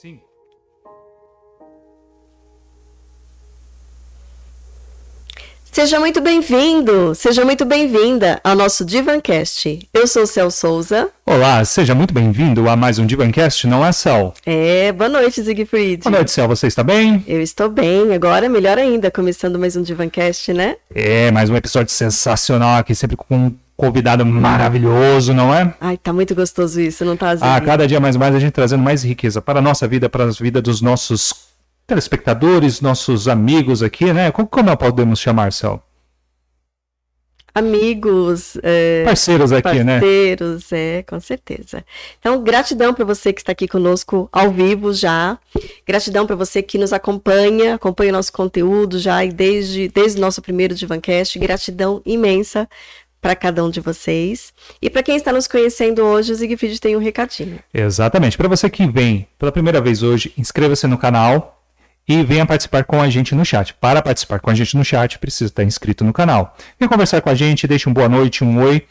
Sim. Seja muito bem-vindo, seja muito bem-vinda ao nosso Divancast. Eu sou o Cel Souza. Olá, seja muito bem-vindo a mais um Divancast, não é, Cel? É, boa noite, Siegfried. Boa noite, Cel, você está bem? Eu estou bem, agora melhor ainda, começando mais um Divancast, né? É, mais um episódio sensacional aqui, sempre com convidado maravilhoso, não é? Ai, tá muito gostoso isso, não tá, Zig? Ah, cada dia mais mais a gente trazendo mais riqueza para a nossa vida, para a vida dos nossos telespectadores, nossos amigos aqui, né? Como, como podemos chamar, Cel? Amigos, é, Parceiros aqui, né? parceiros, é, com certeza. Então, gratidão para você que está aqui conosco ao vivo já. Gratidão para você que nos acompanha, acompanha o nosso conteúdo já e desde, desde o nosso primeiro Divancast. Gratidão imensa para cada um de vocês. E para quem está nos conhecendo hoje, o Zigfried tem um recadinho. Exatamente. Para você que vem pela primeira vez hoje, inscreva-se no canal e venha participar com a gente no chat. Para participar com a gente no chat, precisa estar inscrito no canal. Venha conversar com a gente, deixe um boa noite, um oi.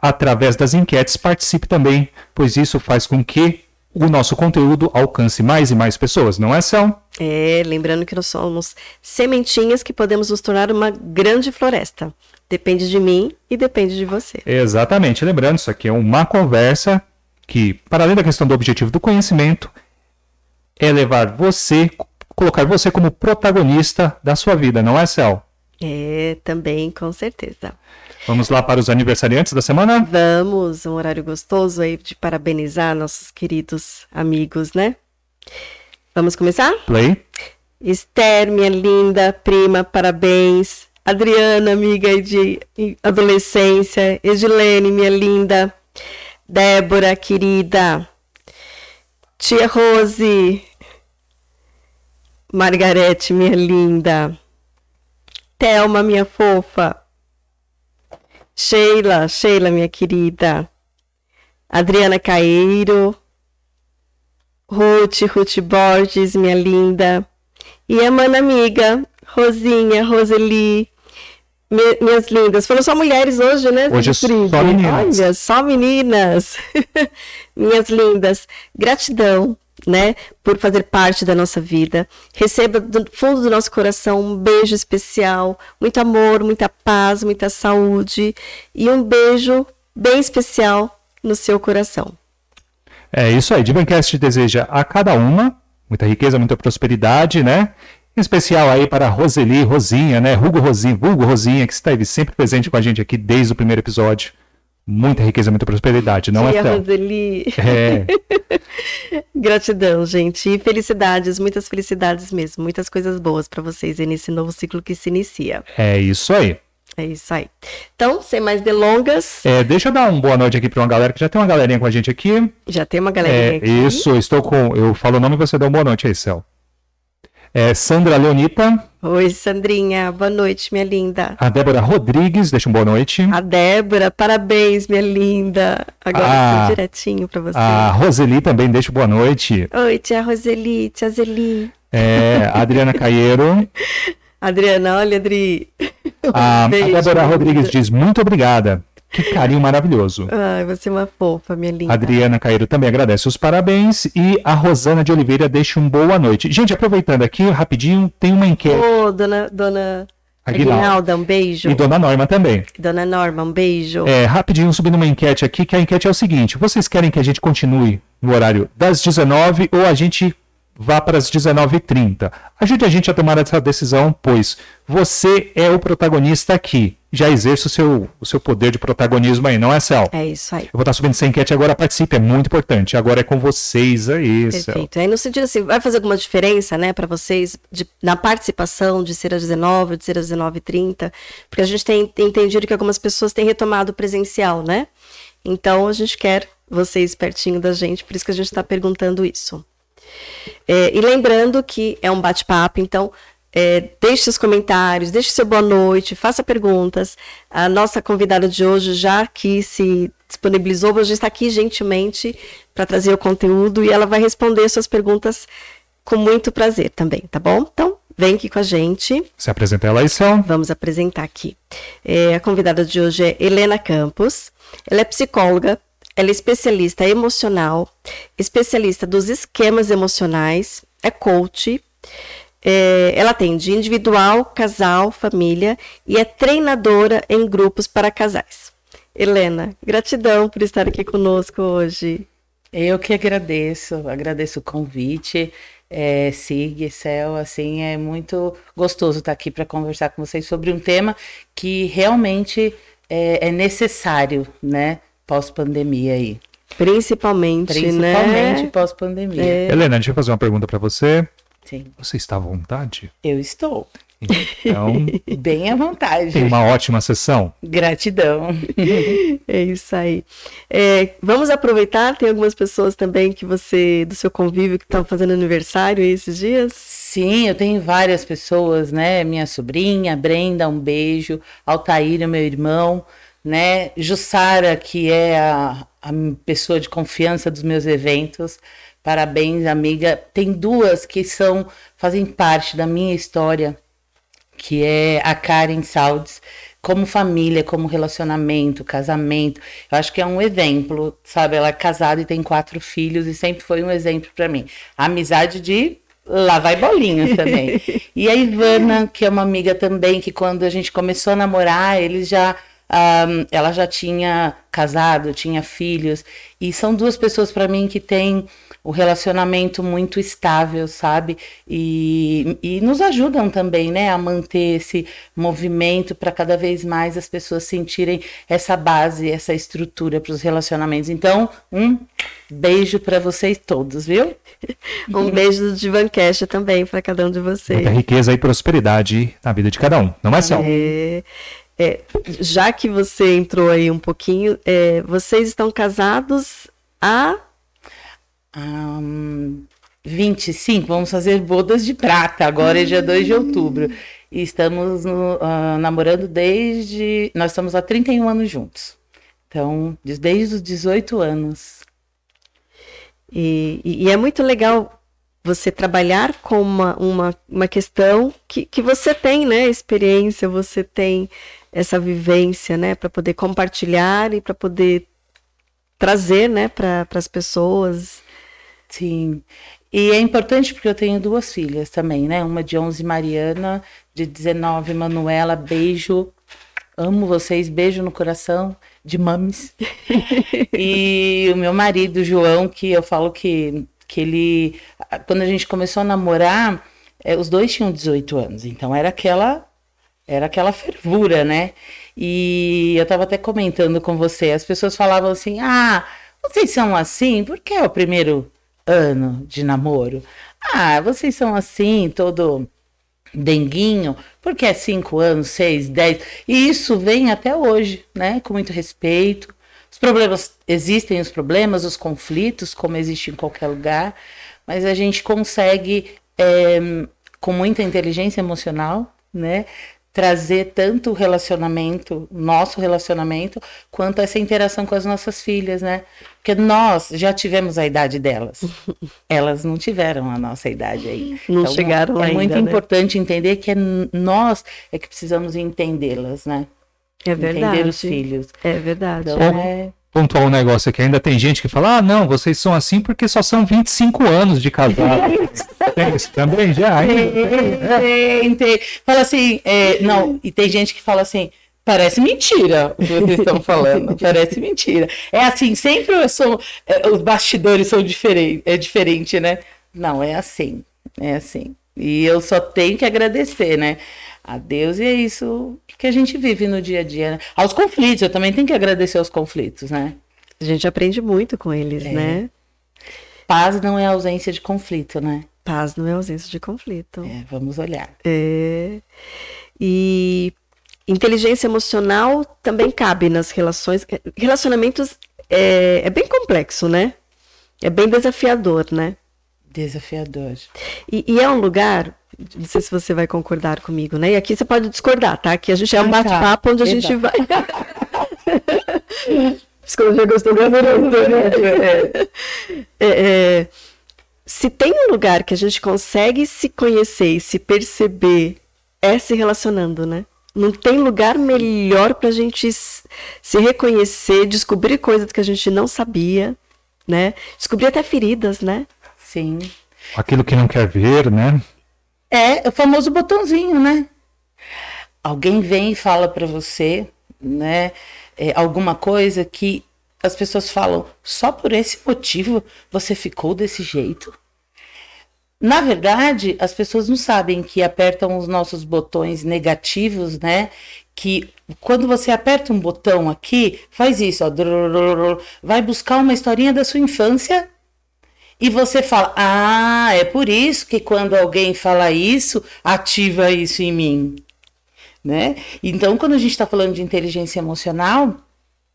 Através das enquetes, participe também, pois isso faz com que o nosso conteúdo alcance mais e mais pessoas, não é, Cel? É, lembrando que nós somos sementinhas que podemos nos tornar uma grande floresta. Depende de mim e depende de você. Exatamente. Lembrando, isso aqui é uma conversa que, para além da questão do objetivo do conhecimento, é levar você, colocar você como protagonista da sua vida, não é, Cel? É, também, com certeza. Vamos lá para os aniversariantes da semana? Vamos, um horário gostoso aí de parabenizar nossos queridos amigos, né? Vamos começar? Play. Esther, minha linda prima, parabéns. Adriana, amiga de adolescência. Edilene, minha linda. Débora, querida. Tia Rose. Margarete, minha linda. Thelma, minha fofa. Sheila, Sheila, minha querida. Adriana Caeiro. Ruth, Ruth Borges, minha linda. E a mana amiga, Rosinha, Roseli, me- minhas lindas. Foram só mulheres hoje, né? Hoje Siegfried? só meninas. Olha, só meninas. minhas lindas. Gratidão, né? Por fazer parte da nossa vida. Receba do fundo do nosso coração um beijo especial, muito amor, muita paz, muita saúde e um beijo bem especial no seu coração. É isso aí. Divancast deseja a cada uma muita riqueza, muita prosperidade, né? Em especial aí para Roseli, Rosinha, né? Hugo Rosinha, Vulgo Rosinha, que esteve sempre presente com a gente aqui desde o primeiro episódio. Muita riqueza, muita prosperidade, não Tia é, Fel? Roseli. É, Gratidão, gente. E felicidades, muitas felicidades mesmo. Muitas coisas boas para vocês aí nesse novo ciclo que se inicia. é isso aí. É isso aí. Então, sem mais delongas, É, deixa eu dar uma boa noite aqui para uma galera que já tem uma galerinha com a gente aqui. já tem uma É, galerinha aqui. isso, estou com. Eu falo o nome e você dá uma boa noite aí, Cel. É, Sandra Leonita, Oi, Sandrinha. Boa noite, minha linda. a Débora Rodrigues, deixa um boa noite. A Débora, parabéns, minha linda. Agora sim, direitinho para você. A Roseli também, deixa boa noite. Oi, tia Roseli, tia Zeli. É, a Adriana Caieiro. Adriana, olha, Adri. A, a Débora Rodrigues diz muito obrigada. Que carinho maravilhoso. Ai, você é uma fofa, minha linda. Adriana Cairo também agradece os parabéns e a Rosana de Oliveira deixa um boa noite. Gente, aproveitando aqui rapidinho, tem uma enquete. Ô, dona, dona Aguinaldo. Aguinalda, um beijo. E Dona Norma também. Dona Norma, um beijo. É, rapidinho subindo uma enquete aqui, que a enquete é o seguinte: vocês querem que a gente continue no horário das 19 ou a gente vá para as 19h30? Ajude a gente a tomar essa decisão, pois você é o protagonista aqui. Já exerce o seu, o seu poder de protagonismo aí, não é, Cel? É isso aí. Eu vou estar subindo essa enquete agora, participe, é muito importante. Agora é com vocês aí, Cel. Perfeito. Aí no sentido assim, vai fazer alguma diferença, né, para vocês de- na participação de ser às 19, de ser às 19h30? Porque a gente tem entendido que algumas pessoas têm retomado o presencial, né? Então a gente quer vocês pertinho da gente, por isso que a gente está perguntando isso. É, e lembrando que é um bate-papo, então é, deixe seus comentários, deixe seu boa noite, faça perguntas. A nossa convidada de hoje já que se disponibilizou, hoje está aqui gentilmente para trazer o conteúdo e ela vai responder suas perguntas com muito prazer também, tá bom? Então, vem aqui com a gente. Se apresenta ela aí, Cel. Vamos apresentar aqui. É, a convidada de hoje é Helena Campos. Ela é psicóloga, ela é especialista emocional, especialista dos esquemas emocionais, é coach. É, ela atende individual, casal, família e é treinadora em grupos para casais. Helena, gratidão por estar aqui conosco hoje. Eu que agradeço, agradeço o convite. É, Sig, Cel, assim, é muito gostoso estar aqui para conversar com vocês sobre um tema que realmente é, é necessário, né? Pós-pandemia aí. Principalmente, Principalmente né? pós-pandemia. É. Helena, deixa eu fazer uma pergunta para você. Sim. Você está à vontade? Eu estou. Então, Bem à vontade. tem uma ótima sessão. Gratidão. É isso aí. É, vamos aproveitar, tem algumas pessoas também que você, do seu convívio, que estão fazendo aniversário aí esses dias. Sim, eu tenho várias pessoas, né? Minha sobrinha, Brenda, um beijo. Altair, meu irmão, né? Jussara, que é a, a pessoa de confiança dos meus eventos. Parabéns, amiga. Tem duas que são fazem parte da minha história, que é a Karen Saldes, como família, como relacionamento, casamento. Eu acho que é um exemplo, sabe? Ela é casada e tem quatro filhos e sempre foi um exemplo para mim. A amizade de lá vai bolinhas também. e a Ivana, que é uma amiga também, que quando a gente começou a namorar, eles já ahm, ela já tinha casado, tinha filhos, e são duas pessoas para mim que têm o relacionamento muito estável, sabe? E, e nos ajudam também, né, a manter esse movimento para cada vez mais as pessoas sentirem essa base, essa estrutura para os relacionamentos. Então, um beijo para vocês todos, viu? Um beijo do Divancast também para cada um de vocês. Muita riqueza e prosperidade na vida de cada um. Não é, Cel? É, é, já que você entrou aí um pouquinho, é, vocês estão casados há Ahn, 25, vamos fazer bodas de prata, agora é dia 2 de outubro. E estamos no- ah, namorando desde. Nós estamos há 31 anos juntos. Então, des- desde os 18 anos. E, e- e é muito legal você trabalhar com uma, uma, uma questão que, que você tem, né? Experiência, você tem essa vivência, né? Para poder compartilhar e para poder trazer, né? Para as pessoas. Sim. E é importante porque eu tenho duas filhas também, né? Uma de 11, Mariana, de 19, Manuela. Beijo. Amo vocês. Beijo no coração de mames. e o meu marido, João, que eu falo que, que ele. Quando a gente começou a namorar, eh, os dois tinham 18 anos. Então era aquela. Era aquela fervura, né? E eu tava até comentando com você, as pessoas falavam assim: ah, vocês são assim, porque é o primeiro ano de namoro. Ah, vocês são assim, todo denguinho, porque é cinco anos, seis, dez. E isso vem até hoje, né? Com muito respeito. Os problemas existem, os problemas, os conflitos, como existe em qualquer lugar, mas a gente consegue, é, com muita inteligência emocional, né? Trazer tanto o relacionamento, nosso relacionamento, quanto essa interação com as nossas filhas, né? Porque nós já tivemos a idade delas. Elas não tiveram a nossa idade aí. Não chegaram é ainda, muito né? importante entender que é nós é que precisamos entendê-las, né? É verdade. Entender os filhos. É verdade. Então é. é. Pontuar um negócio aqui. Ainda tem gente que fala: ah, não, vocês são assim porque só são 25 anos de casado. tem isso também já? Ainda? Tem, tem. Fala assim, é, não, e tem gente que fala assim, parece mentira o que vocês estão falando, parece mentira. É assim, sempre eu sou, é, os bastidores são diferentes, é diferente, né? Não, é assim, é assim. E eu só tenho que agradecer, né? A Deus e é isso que a gente vive no dia a dia, né? Aos conflitos, eu também tenho que agradecer aos conflitos, né? A gente aprende muito com eles, É. né? Paz não é ausência de conflito, né? Paz não é ausência de conflito. É, vamos olhar. É. E inteligência emocional também cabe nas relações. Relacionamentos é, é bem complexo, né? É bem desafiador, né? Desafiador. E, e é um lugar, não sei se você vai concordar comigo, né? E aqui você pode discordar, tá? Aqui a gente é um Ah, tá. bate-papo onde a gente vai. Psicologia gostou do né? É, é, se tem um lugar que a gente consegue se conhecer e se perceber, é se relacionando, né? Não tem lugar melhor para a gente se reconhecer, descobrir coisas que a gente não sabia, né? Descobrir até feridas, né? Sim. Aquilo que não quer ver, né? É o famoso botãozinho, né? Alguém vem e fala para você, né? É, alguma coisa que as pessoas falam, só por esse motivo você ficou desse jeito? Na verdade, as pessoas não sabem que apertam os nossos botões negativos, né? Que quando você aperta um botão aqui, faz isso, ó, vai buscar uma historinha da sua infância e você fala: Ah, é por isso que quando alguém fala isso, ativa isso em mim. Né? Então, quando a gente está falando de inteligência emocional,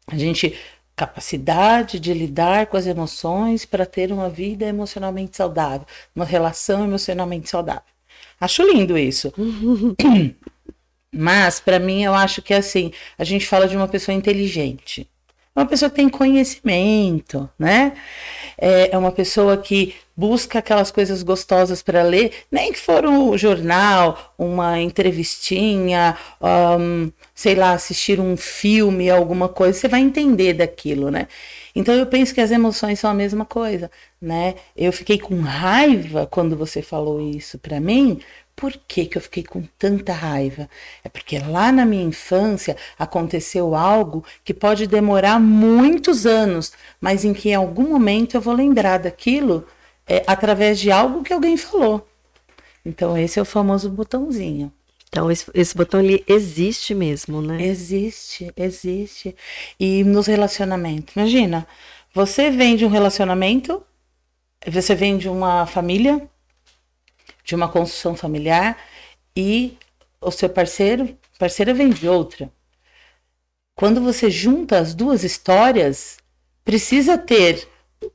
a gente capacidade de lidar com as emoções para ter uma vida emocionalmente saudável, uma relação emocionalmente saudável. Acho lindo isso. Mas para mim eu acho que assim, a gente fala de uma pessoa inteligente. Uma pessoa que tem conhecimento, né? É, é uma pessoa que busca aquelas coisas gostosas para ler, nem que for um jornal, uma entrevistinha, um, sei lá, assistir um filme, alguma coisa, você vai entender daquilo, né? Então eu penso que as emoções são a mesma coisa, né? Eu fiquei com raiva quando você falou isso para mim, por que, que eu fiquei com tanta raiva? É porque lá na minha infância aconteceu algo que pode demorar muitos anos, mas em que em algum momento eu vou lembrar daquilo é, através de algo que alguém falou. Então, esse é o famoso botãozinho. Então, esse, esse botão ele existe mesmo, né? Existe, existe. E nos relacionamentos, imagina, você vem de um relacionamento, você vem de uma família, de uma construção familiar e o seu parceiro, parceira vem de outra. Quando você junta as duas histórias, precisa ter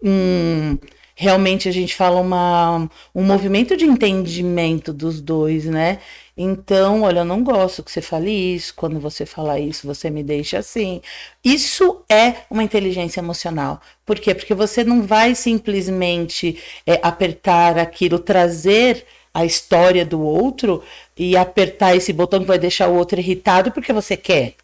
um realmente a gente fala uma, um movimento de entendimento dos dois, né? Então, olha, eu não gosto que você fale isso, quando você fala isso, você me deixa assim. Isso é uma inteligência emocional. Por quê? Porque você não vai simplesmente é, apertar aquilo, trazer a história do outro e apertar esse botão que vai deixar o outro irritado porque você quer.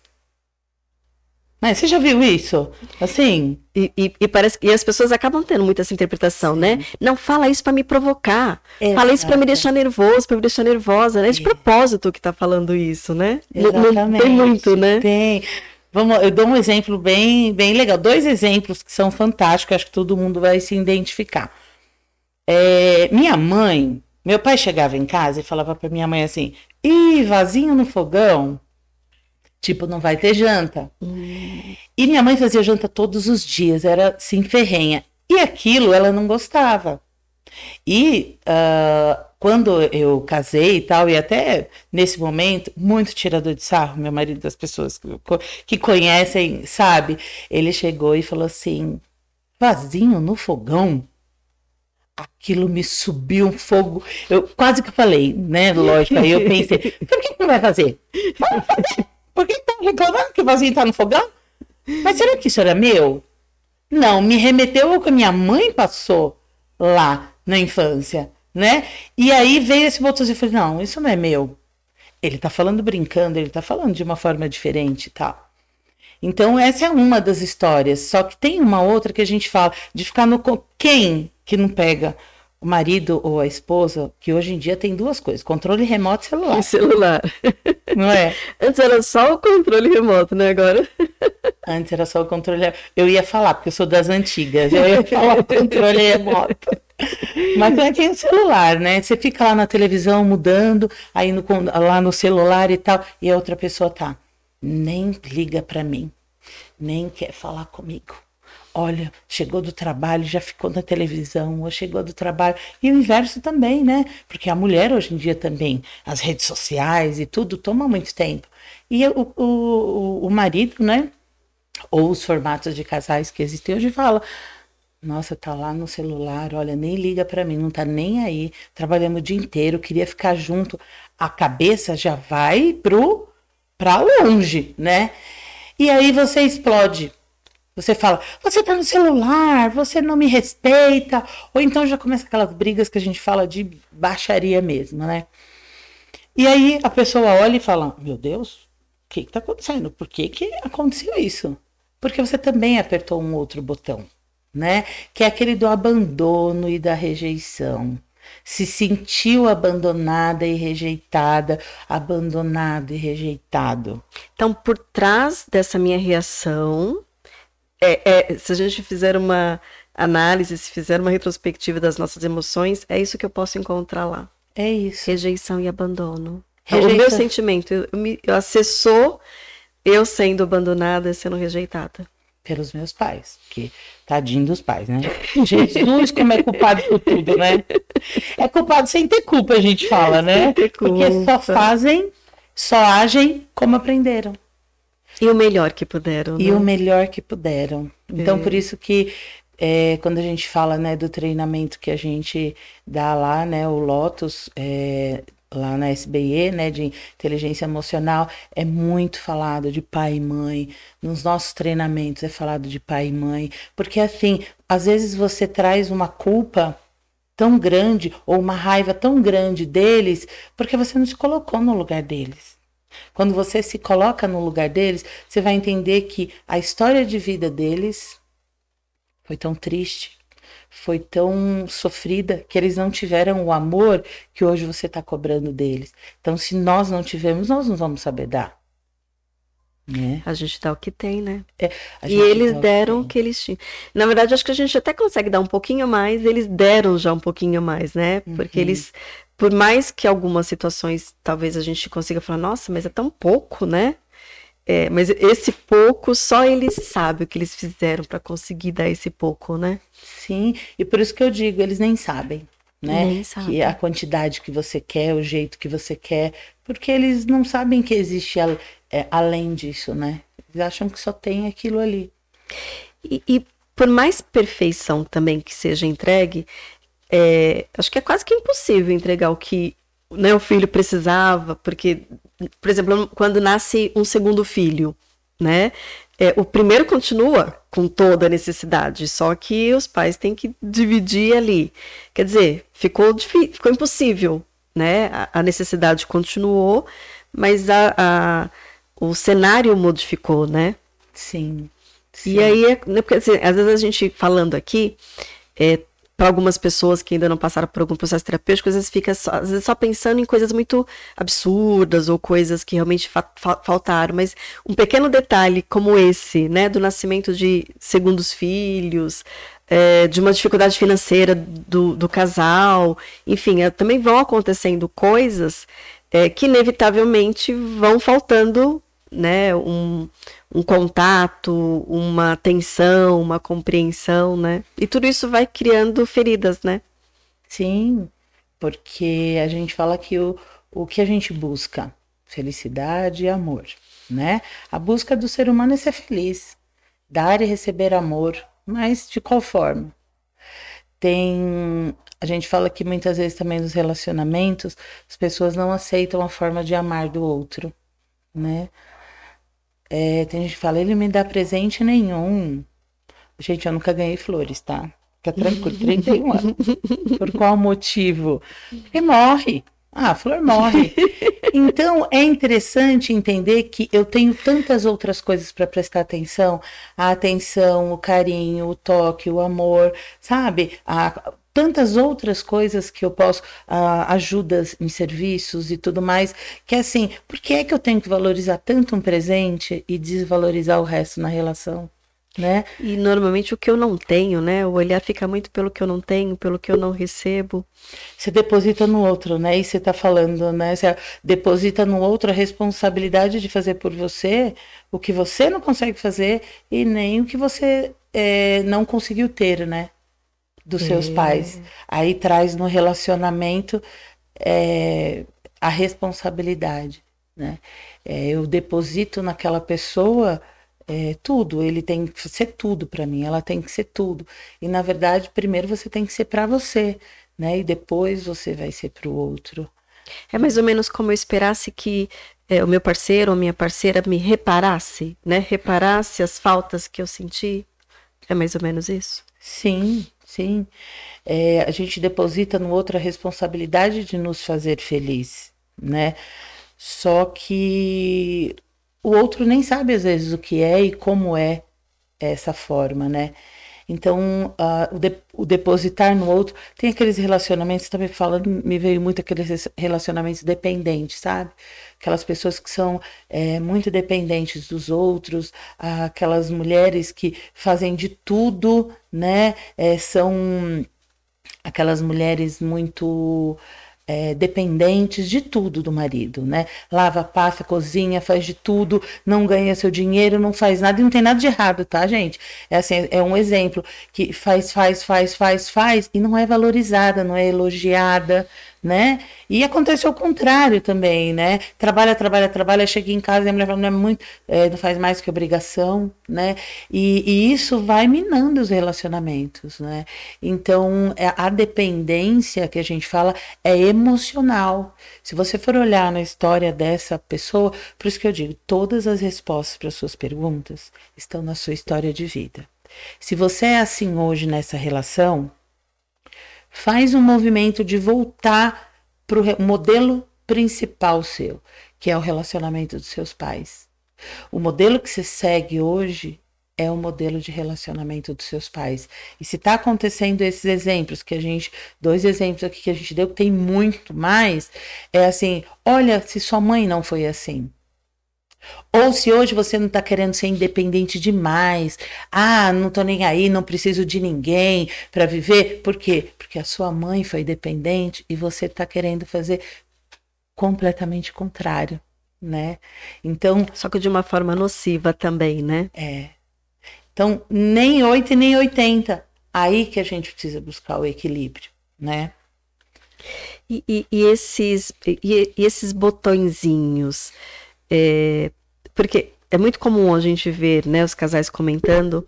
Mas você já viu isso? Assim? E, e, e, parece e as pessoas acabam tendo muita essa interpretação, né? Sim. né? Não fala isso para me provocar. Exato. Fala isso para me deixar nervoso, para me deixar nervosa, né? De é. propósito que tá falando isso, né? Exatamente. Tem muito, né? Tem. Vamos, eu dou um exemplo bem, bem legal. Dois exemplos que são fantásticos, acho que todo mundo vai se identificar. É, minha mãe, meu pai chegava em casa e falava para minha mãe assim: Ih, vasinho no fogão. Tipo, não vai ter janta. Hum. E minha mãe fazia janta todos os dias, era assim, ferrenha. E aquilo ela não gostava. E uh, quando eu casei e tal, e até nesse momento, muito tirador de sarro, meu marido, das pessoas que, que conhecem, sabe? Ele chegou e falou assim: vazinho no fogão? Aquilo me subiu um fogo. Eu quase que falei, né? Lógico. Aí eu pensei, por que não vai fazer? fazer. Por que tá reclamando que o vasinho tá no fogão? Mas será que isso era meu? Não, me remeteu ao que minha mãe passou lá na infância, né? E aí veio esse botãozinho e falei, não, isso não é meu. Ele tá falando brincando, ele tá falando de uma forma diferente e tal. Então, essa é uma das histórias. Só que tem uma outra que a gente fala de ficar no. Quem que não pega o marido ou a esposa, que hoje em dia tem duas coisas: controle remoto e celular. E celular. Não é? Antes era só o controle remoto, né? Agora. Antes era só o controle. Eu ia falar, porque eu sou das antigas. Eu ia falar o controle remoto. Mas também tem o celular, né? Você fica lá na televisão mudando, aí no, lá no celular e tal, e a outra pessoa tá. Nem liga para mim, nem quer falar comigo olha, chegou do trabalho, já ficou na televisão, ou chegou do trabalho. E o inverso também, né? Porque a mulher hoje em dia também, as redes sociais e tudo, toma muito tempo. E o, o, o marido, né? Ou os formatos de casais que existem hoje fala. Nossa, tá lá no celular, olha, nem liga para mim, não tá nem aí. Trabalhamos o dia inteiro, queria ficar junto. A cabeça já vai pro para longe, né? E aí você explode você fala, você tá no celular, você não me respeita. Ou então já começa aquelas brigas que a gente fala de baixaria mesmo, né? E aí a pessoa olha e fala: Meu Deus, que está acontecendo? Por que, que aconteceu isso? Porque você também apertou um outro botão, né? Que é aquele do abandono e da rejeição. Se sentiu abandonada e rejeitada, abandonado e rejeitado. Então, por trás dessa minha reação, é, é, se a gente fizer uma análise, se fizer uma retrospectiva das nossas emoções, é isso que eu posso encontrar lá. É isso. Rejeição e abandono. Rejeita... O meu sentimento, eu, eu, me, eu acessou eu sendo abandonada e sendo rejeitada. Pelos meus pais, que tadinho dos pais, né? Jesus, como é culpado por tudo, né? É culpado sem ter culpa, a gente fala, né? Porque só fazem, só agem como aprenderam. E o melhor que puderam. E né? o melhor que puderam. Então, é. por isso que é, quando a gente fala né, do treinamento que a gente dá lá, né, o Lotus, é, lá na SBE, né, de inteligência emocional, é muito falado de pai e mãe. Nos nossos treinamentos é falado de pai e mãe, porque assim, às vezes você traz uma culpa tão grande ou uma raiva tão grande deles, porque você não se colocou no lugar deles. Quando você se coloca no lugar deles, você vai entender que a história de vida deles foi tão triste, foi tão sofrida que eles não tiveram o amor que hoje você está cobrando deles. Então, se nós não tivemos, nós não vamos saber dar. Né? A gente dá o que tem, né? É, e eles deram o que, eles tinham. Na verdade, acho que a gente até consegue dar um pouquinho mais, eles deram já um pouquinho mais, né? Porque uhum. eles, por mais que algumas situações talvez a gente consiga falar, nossa, mas é tão pouco, né? É, mas esse pouco, só eles sabem o que eles fizeram para conseguir dar esse pouco, né? Sim, e por isso que eu digo, eles nem sabem, né? Nem sabem. Que a quantidade que você quer, o jeito que você quer, porque eles não sabem que existe é, além disso, né? Eles acham que só tem aquilo ali. E, e por mais perfeição também que seja entregue, é, acho que é quase que impossível entregar o que né, o filho precisava, porque por exemplo, quando nasce um segundo filho, né? É, o primeiro continua com toda a necessidade, só que os pais têm que dividir ali. Quer dizer, ficou, ficou impossível, né? A, a necessidade continuou, mas a, a, o cenário modificou, né? Sim. sim. E aí, é, né, porque assim, às vezes a gente falando aqui, é, para algumas pessoas que ainda não passaram por algum processo terapêutico, às vezes fica só, às vezes só pensando em coisas muito absurdas ou coisas que realmente fa fa faltaram, mas um pequeno detalhe como esse, né, do nascimento de segundos filhos, é, de uma dificuldade financeira do, do casal, enfim, é, também vão acontecendo coisas é, que inevitavelmente vão faltando, né, um, um contato, uma atenção, uma compreensão, né? E tudo isso vai criando feridas, né? Sim, porque a gente fala que o, o que a gente busca? Felicidade e amor, né? A busca do ser humano é ser feliz, dar e receber amor, mas de qual forma? Tem. A gente fala que muitas vezes também nos relacionamentos as pessoas não aceitam a forma de amar do outro, né? É, tem gente que fala, ele me dá presente nenhum. Gente, eu nunca ganhei flores, tá? Fica tranquilo, 31 anos. Por qual motivo? Porque morre. Ah, a flor morre. Então é interessante entender que eu tenho tantas outras coisas para prestar atenção: a atenção, o carinho, o toque, o amor, sabe? A, tantas outras coisas que eu posso, uh, ajudas em serviços e tudo mais, que assim, por que é que eu tenho que valorizar tanto um presente e desvalorizar o resto na relação? Né? E normalmente o que eu não tenho, né? O olhar fica muito pelo que eu não tenho, pelo que eu não recebo. Você deposita no outro, né? E você está falando, né? Você deposita no outro a responsabilidade de fazer por você o que você não consegue fazer e nem o que você é, não conseguiu ter, né? dos é. seus pais. Aí traz no relacionamento é, a responsabilidade. Né? É, eu deposito naquela pessoa é, tudo, ele tem que ser tudo para mim, ela tem que ser tudo. E na verdade, primeiro você tem que ser para você, né? E depois você vai ser para o outro. É mais ou menos como eu esperasse que é, o meu parceiro ou minha parceira me reparasse, né? Reparasse as faltas que eu senti. É mais ou menos isso? Sim, Sim, é, a gente deposita no outro a responsabilidade de nos fazer feliz, né? Só que o outro nem sabe às vezes o que é e como é essa forma, né? Então, uh, o, de, o, depositar no outro, tem aqueles relacionamentos, também falando, me veio muito aqueles relacionamentos dependentes, sabe? Aquelas pessoas que são é, muito dependentes dos outros, aquelas mulheres que fazem de tudo, né? É, são aquelas mulheres muito é, dependentes de tudo do marido, né? Lava, passa, cozinha, faz de tudo, não ganha seu dinheiro, não faz nada e não tem nada de errado, tá, gente? É assim, é um exemplo que faz, faz, faz, faz, faz e não é valorizada, não é elogiada, né? E acontece o contrário também, né? Trabalha, trabalha, trabalha, chega em casa e a mulher fala, não é muito, é, não faz mais que obrigação, né? E, e, isso vai minando os relacionamentos, né? Então, é, a dependência que a gente fala é emocional. Se você for olhar na história dessa pessoa, por isso que eu digo, todas as respostas para suas perguntas estão na sua história de vida. Se você é assim hoje nessa relação, faz um movimento de voltar para o modelo principal seu, que é o relacionamento dos seus pais. O modelo que você segue hoje é o modelo de relacionamento dos seus pais. E se está acontecendo esses exemplos que a gente, dois exemplos aqui que a gente deu, que tem muito mais, é assim: olha, se sua mãe não foi assim, ou se hoje você não está querendo ser independente demais, ah, não estou nem aí, não preciso de ninguém para viver. Por quê? Porque a sua mãe foi dependente e você está querendo fazer completamente contrário, né? Então. Só que de uma forma nociva também, né? É. Então, nem 8 e nem 80. Aí que a gente precisa buscar o equilíbrio, né? E, e, e esses, e, e esses botõezinhos é, porque é muito comum a gente ver né, os casais comentando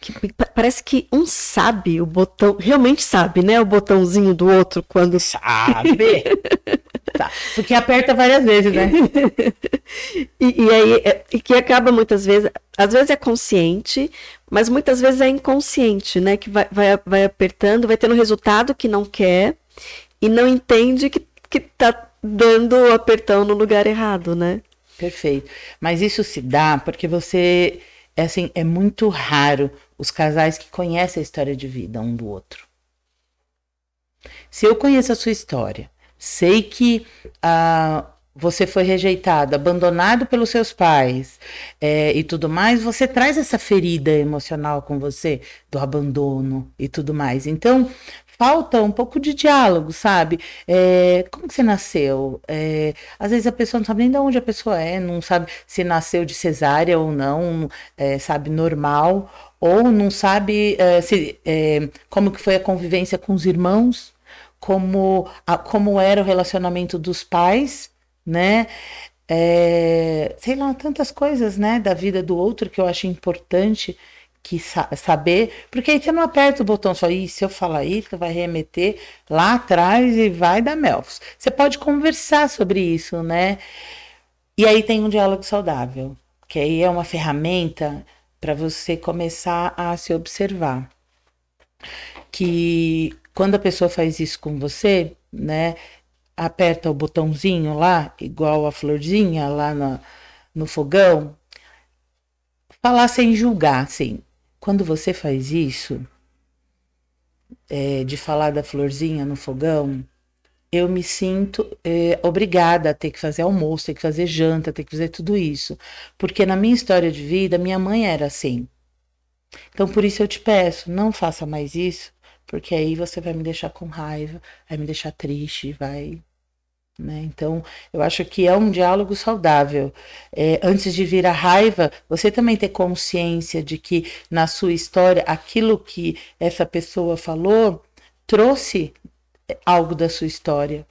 que parece que um sabe o botão, realmente sabe, né? O botãozinho do outro quando. Sabe! tá. Porque aperta várias vezes, né? e, e, aí, é, e que acaba muitas vezes, às vezes é consciente, mas muitas vezes é inconsciente, né? Que vai, vai, vai apertando, vai tendo resultado que não quer e não entende que, que tá dando o apertão no lugar errado, né? Perfeito. Mas isso se dá porque você, é assim, é muito raro os casais que conhecem a história de vida um do outro. Se eu conheço a sua história, sei que ah, você foi rejeitado, abandonado pelos seus pais é, e tudo mais, você traz essa ferida emocional com você do abandono e tudo mais. Então, falta um pouco de diálogo, sabe? É, como que você nasceu? É, às vezes a pessoa não sabe nem de onde a pessoa é, não sabe se nasceu de cesárea ou não, é, sabe, normal, ou não sabe é, se, é, como que foi a convivência com os irmãos, como, a, como era o relacionamento dos pais, né? É, sei lá, tantas coisas, né, da vida do outro que eu acho importante que sa saber, porque aí você não aperta o botão só, e se eu falar isso, vai remeter lá atrás e vai dar melfos. Você pode conversar sobre isso, né? E aí tem um diálogo saudável, que aí é uma ferramenta para você começar a se observar. Que quando a pessoa faz isso com você, né, aperta o botãozinho lá, igual a florzinha lá no, no fogão, falar sem julgar, assim, quando você faz isso, é, de falar da florzinha no fogão, eu me sinto é, obrigada a ter que fazer almoço, ter que fazer janta, ter que fazer tudo isso. Porque na minha história de vida, minha mãe era assim. Então, por isso eu te peço, não faça mais isso, porque aí você vai me deixar com raiva, vai me deixar triste, vai né? Então, eu acho que é um diálogo saudável. É, antes de vir a raiva, você também ter consciência de que na sua história, aquilo que essa pessoa falou trouxe algo da sua história.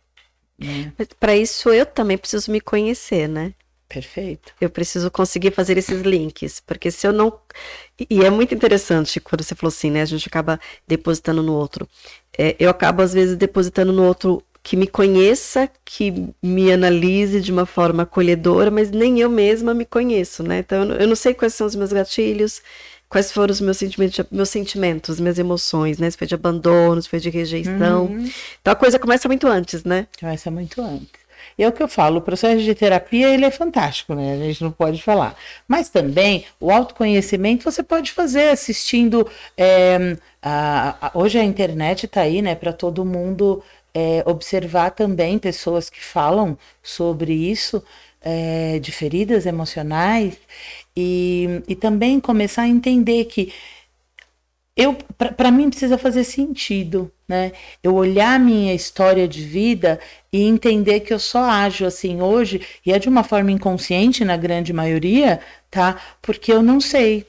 Né? Para isso, eu também preciso me conhecer, né? Perfeito. Eu preciso conseguir fazer esses links, porque se eu não. E é muito interessante quando você falou assim, né? A gente acaba depositando no outro. É, eu acabo, às vezes, depositando no outro que me conheça, que me analise de uma forma acolhedora, mas nem eu mesma me conheço, né? Então eu não sei quais são os meus gatilhos, quais foram os meus sentimentos, meus sentimentos, minhas emoções, né? Se foi de abandono, se foi de rejeição. Uhum. Então a coisa começa muito antes, né? Começa muito antes. E é o que eu falo, o processo de terapia ele é fantástico, né? A gente não pode falar. Mas também o autoconhecimento você pode fazer assistindo. É, a, a, hoje a internet está aí, né, para todo mundo é, observar também pessoas que falam sobre isso, é, de feridas emocionais, e, e também começar a entender que eu para mim precisa fazer sentido, né? Eu olhar a minha história de vida e entender que eu só ajo assim hoje e é de uma forma inconsciente na grande maioria, tá? Porque eu não sei.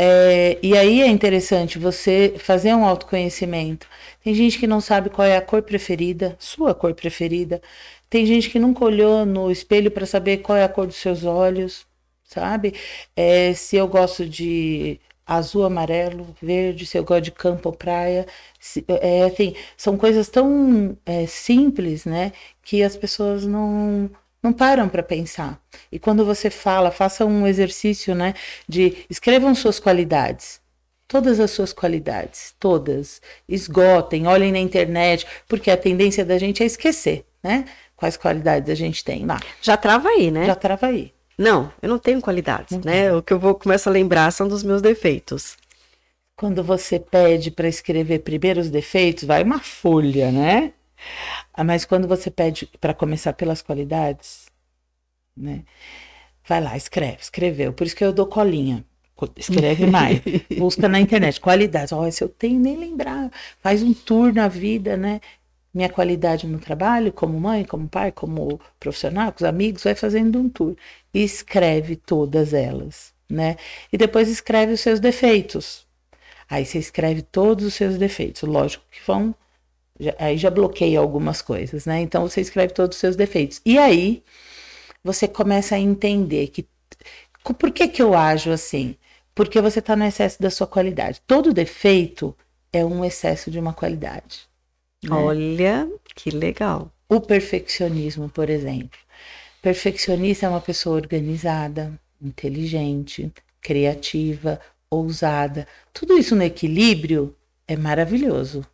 É, e aí é interessante você fazer um autoconhecimento. Tem gente que não sabe qual é a cor preferida, sua cor preferida. Tem gente que nunca olhou no espelho para saber qual é a cor dos seus olhos, sabe? É, se eu gosto de azul, amarelo, verde, se eu gosto de campo ou praia. Se, é, assim, são coisas tão é, simples, né, que as pessoas não, não param para pensar. E quando você fala, faça um exercício, né, de escrevam suas qualidades. Todas as suas qualidades, todas. Esgotem, olhem na internet, porque a tendência da gente é esquecer, né? Quais qualidades a gente tem lá. Já trava aí, né? Já trava aí. Não, eu não tenho qualidades, uhum. né? O que eu vou começar a lembrar são dos meus defeitos. Quando você pede para escrever primeiro os defeitos, vai uma folha, né? Ah, mas quando você pede para começar pelas qualidades, né? Vai lá, escreve, escreveu. Por isso que eu dou colinha. Escreve mais. Busca na internet. Qualidades. Olha, se eu tenho, nem lembrar. Faz um tour na vida, né? minha qualidade no trabalho, como mãe, como pai, como profissional, com os amigos, vai fazendo um tour e escreve todas elas, né? E depois escreve os seus defeitos. Aí você escreve todos os seus defeitos, lógico que vão já, aí já bloqueia algumas coisas, né? Então você escreve todos os seus defeitos. E aí você começa a entender que por que que eu ajo assim? Porque você está no excesso da sua qualidade. Todo defeito é um excesso de uma qualidade. Né? Olha, que legal. O perfeccionismo, por exemplo. Perfeccionista é uma pessoa organizada, inteligente, criativa, ousada. Tudo isso no equilíbrio é maravilhoso.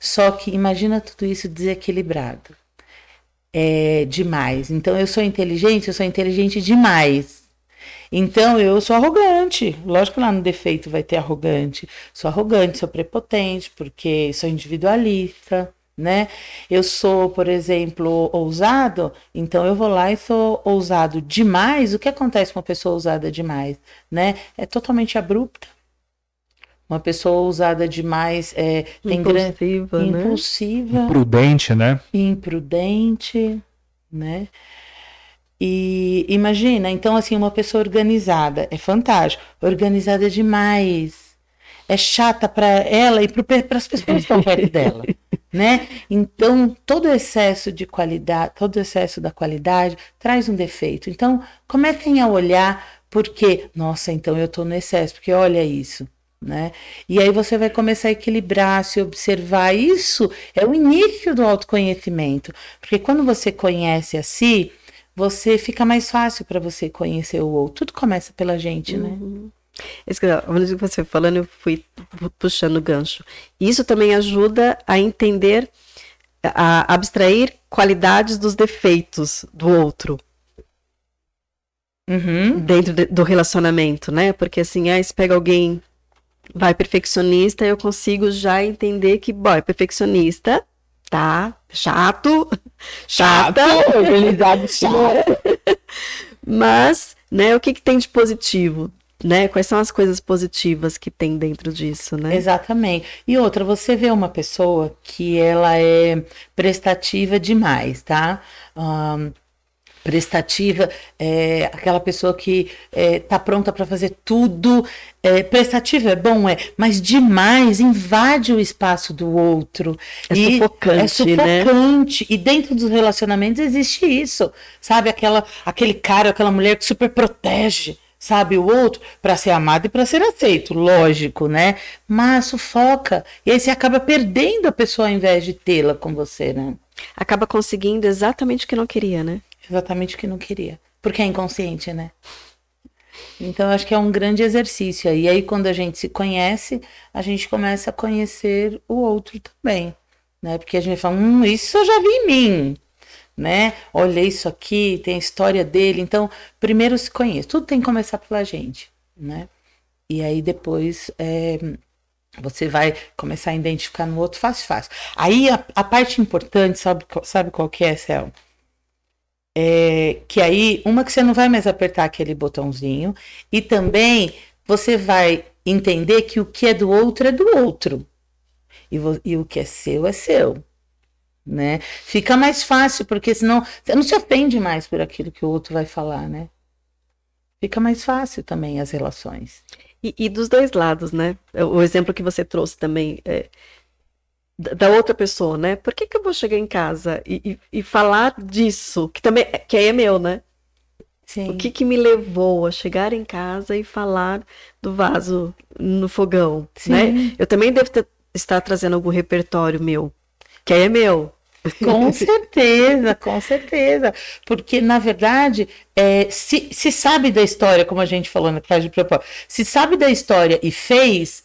Só que imagina tudo isso desequilibrado. É demais. Então eu sou inteligente, eu sou inteligente demais. Então eu sou arrogante. Lógico que lá no defeito vai ter arrogante. Sou arrogante, sou prepotente, porque sou individualista, né? Eu sou, por exemplo, ousado, então eu vou lá e sou ousado demais. O que acontece com uma pessoa ousada demais, né? É totalmente abrupta. Uma pessoa ousada demais é tem impulsiva, grande, né? impulsiva, imprudente, né? Imprudente, né? E imagina, então, assim, uma pessoa organizada, é fantástico, organizada demais, é chata para ela e para as pessoas que estão perto dela, né? Então, todo excesso de qualidade, todo excesso da qualidade traz um defeito. Então, comecem a olhar porque, nossa, então eu estou no excesso, porque olha isso, né? E aí você vai começar a equilibrar, se observar. Isso é o início do autoconhecimento, porque quando você conhece a si, você fica mais fácil para você conhecer o outro. Tudo começa pela gente, né? Uhum. Isso que você falando, eu fui puxando o gancho. Isso também ajuda a entender, a abstrair qualidades dos defeitos do outro. Uhum. Dentro de, do relacionamento, né? Porque assim, aí você pega alguém, vai perfeccionista, eu consigo já entender que, bom, é perfeccionista, tá chato, chata, chato, organizado chato. Mas, né, o que, que tem de positivo? Né? Quais são as coisas positivas que tem dentro disso, né? Exatamente. E outra, você vê uma pessoa que ela é prestativa demais, tá? Um, prestativa, é, aquela pessoa que está é, pronta para fazer tudo. É, prestativa é bom, é, mas demais invade o espaço do outro. É e sufocante, é sufocante. Né? E dentro dos relacionamentos existe isso, sabe? Aquela, aquele cara, aquela mulher que super protege sabe, o outro para ser amado e para ser aceito, lógico, né? Mas sufoca. E aí você acaba perdendo a pessoa ao invés de tê-la com você, né? Acaba conseguindo exatamente o que não queria, né? Exatamente o que não queria. Porque é inconsciente, né? Então, acho que é um grande exercício. E aí, quando a gente se conhece, a gente começa a conhecer o outro também. né? Porque a gente fala, hum, isso eu já vi em mim, né? Olhei isso aqui, tem a história dele. Então, primeiro se conhece. Tudo tem que começar pela gente, né? E aí depois é, você vai começar a identificar no outro fácil, fácil. Aí a, a parte importante, sabe, sabe qual que é, Céu? É, que aí, uma que você não vai mais apertar aquele botãozinho, e também você vai entender que o que é do outro é do outro. E, e o que é seu é seu. Né? Fica mais fácil, porque senão você não se ofende mais por aquilo que o outro vai falar, né? Fica mais fácil também as relações. E, e dos dois lados, né? O exemplo que você trouxe também é, da outra pessoa, né? Por que, que eu vou chegar em casa e, e, e falar disso, que também que aí é meu, né? Sim. O que, que me levou a chegar em casa e falar do vaso no fogão, Sim. né? Eu também devo ter, estar trazendo algum repertório meu, que aí é meu. Com certeza, com certeza. Porque, na verdade, é, se, se sabe da história, como a gente falou na classe de propósito, se sabe da história e fez,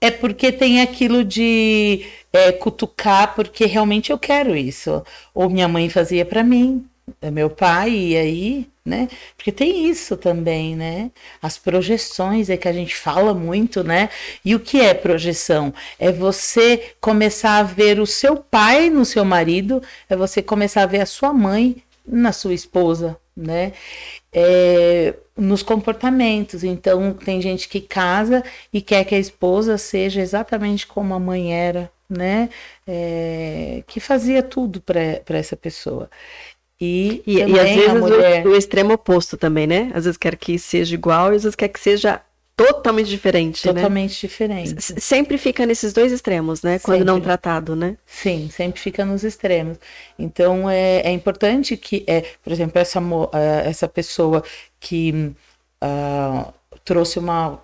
é porque tem aquilo de é, cutucar, porque realmente eu quero isso. Ou minha mãe fazia para mim, é meu pai, e aí, né? Porque tem isso também, né? As projeções é que a gente fala muito, né? E o que é projeção? É você começar a ver o seu pai no seu marido, é você começar a ver a sua mãe na sua esposa, né? É, nos comportamentos. Então, tem gente que casa e quer que a esposa seja exatamente como a mãe era, né? É, que fazia tudo para essa pessoa. E, e, e às vezes mulher... o, o, extremo oposto também, né? Às vezes quer que seja igual e às vezes quer que seja totalmente diferente, né? Totalmente né? diferente. S sempre fica nesses dois extremos, né? Quando sempre. não tratado, né? Sim, sempre fica nos extremos. Então é, é importante que, é, por exemplo, essa, essa pessoa que uh, trouxe uma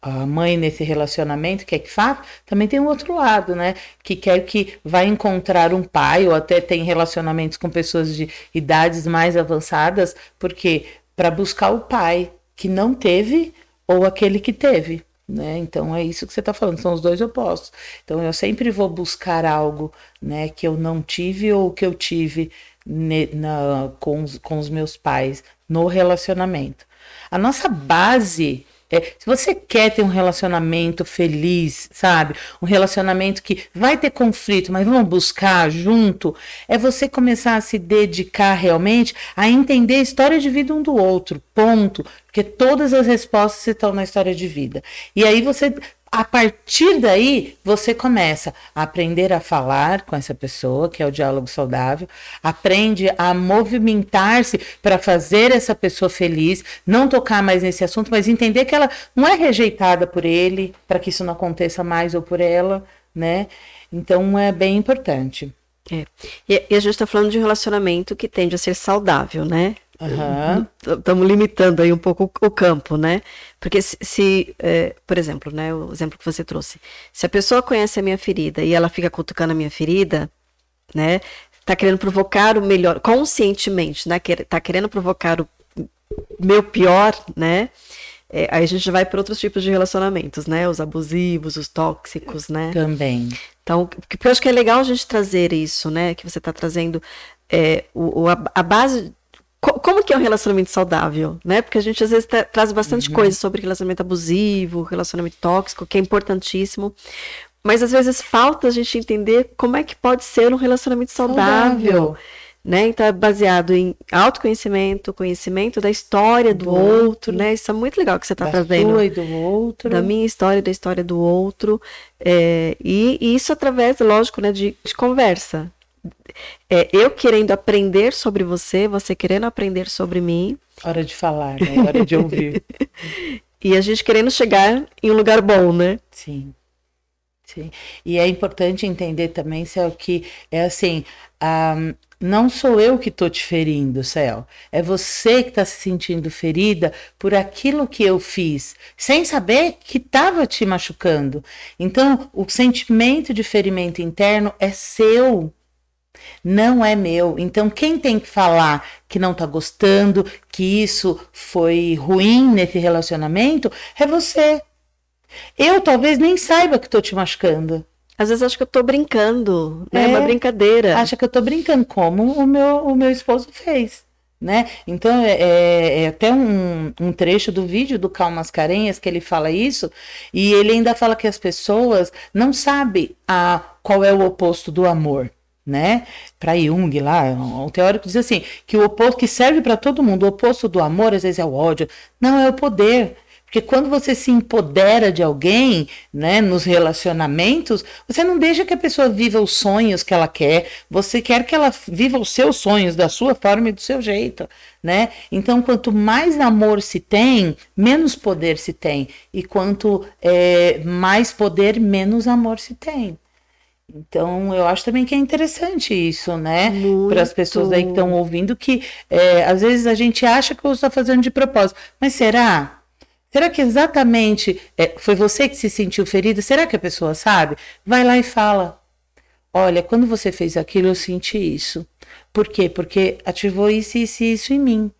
a mãe nesse relacionamento, que é que faz, também tem o outro lado, né? Que quer que vai encontrar um pai, ou até tem relacionamentos com pessoas de idades mais avançadas, porque para buscar o pai que não teve ou aquele que teve. Né? Então é isso que você está falando, são os dois opostos. Então eu sempre vou buscar algo né, que eu não tive ou que eu tive ne, na, com, os, com os meus pais no relacionamento. A nossa base é, se você quer ter um relacionamento feliz, sabe? Um relacionamento que vai ter conflito, mas vamos buscar junto, é você começar a se dedicar realmente a entender a história de vida um do outro, ponto. Porque todas as respostas estão na história de vida. E aí você a partir daí, você começa a aprender a falar com essa pessoa, que é o diálogo saudável, aprende a movimentar-se para fazer essa pessoa feliz, não tocar mais nesse assunto, mas entender que ela não é rejeitada por ele, para que isso não aconteça mais ou por ela, né? Então é bem importante. É. E, a gente está falando de um relacionamento que tende a ser saudável, né? Estamos uhum. limitando aí um pouco o, campo, né? Porque se, se é, por exemplo, né, o exemplo que você trouxe, se a pessoa conhece a minha ferida e ela fica cutucando a minha ferida, né, tá querendo provocar o melhor, conscientemente, né, tá querendo provocar o meu pior, né? É, aí a gente vai para outros tipos de relacionamentos, né? Os abusivos, os tóxicos, né? Também. Então, porque eu acho que é legal a gente trazer isso, né? Que você está trazendo é, o, a, a base como que é um relacionamento saudável, né? Porque a gente às vezes tra traz bastante uhum. coisa sobre relacionamento abusivo, relacionamento tóxico, que é importantíssimo. Mas às vezes falta a gente entender como é que pode ser um relacionamento saudável. saudável. Né? Então é baseado em autoconhecimento, conhecimento da história do, do outro, outro, né? Isso é muito legal que você está trazendo. Da sua e do outro. Da minha história, da história do outro. É, e, e, isso através, lógico, né, de, de conversa é, eu querendo aprender sobre você, você querendo aprender sobre mim. Hora de falar, né? Hora de ouvir. e a gente querendo chegar em um lugar bom, né? Sim. Sim. E é importante entender também, Céu, que é assim, um, não sou eu que estou te ferindo, Céu. É você que está se sentindo ferida por aquilo que eu fiz, sem saber que estava te machucando. Então, o sentimento de ferimento interno é seu não é meu. Então, quem tem que falar que não tá gostando, que isso foi ruim nesse relacionamento, é você. Eu talvez nem saiba que tô te machucando. Às vezes acho que eu tô brincando, né? É, uma brincadeira. Acha que eu tô brincando, como o meu, o meu esposo fez. Né? Então, é, é, é até um, um, trecho do vídeo do Cal Mascarenhas que ele fala isso, e ele ainda fala que as pessoas não sabem a, qual é o oposto do amor né? Para Jung lá, um teórico diz assim, que o oposto que serve para todo mundo, o oposto do amor às vezes é o ódio, não é o poder. Porque quando você se empodera de alguém, né, nos relacionamentos, você não deixa que a pessoa viva os sonhos que ela quer, você quer que ela viva os seus sonhos da sua forma e do seu jeito, né? Então, quanto mais amor se tem, menos poder se tem. E quanto é, mais poder, menos amor se tem. Então, eu acho também que é interessante isso, né? Para as pessoas aí que estão ouvindo, que é, às vezes a gente acha que eu estou fazendo de propósito. Mas será? Será que exatamente é, foi você que se sentiu ferida? Será que a pessoa sabe? Vai lá e fala. Olha, quando você fez aquilo, eu senti isso. Por quê? Porque ativou isso, isso e isso em mim.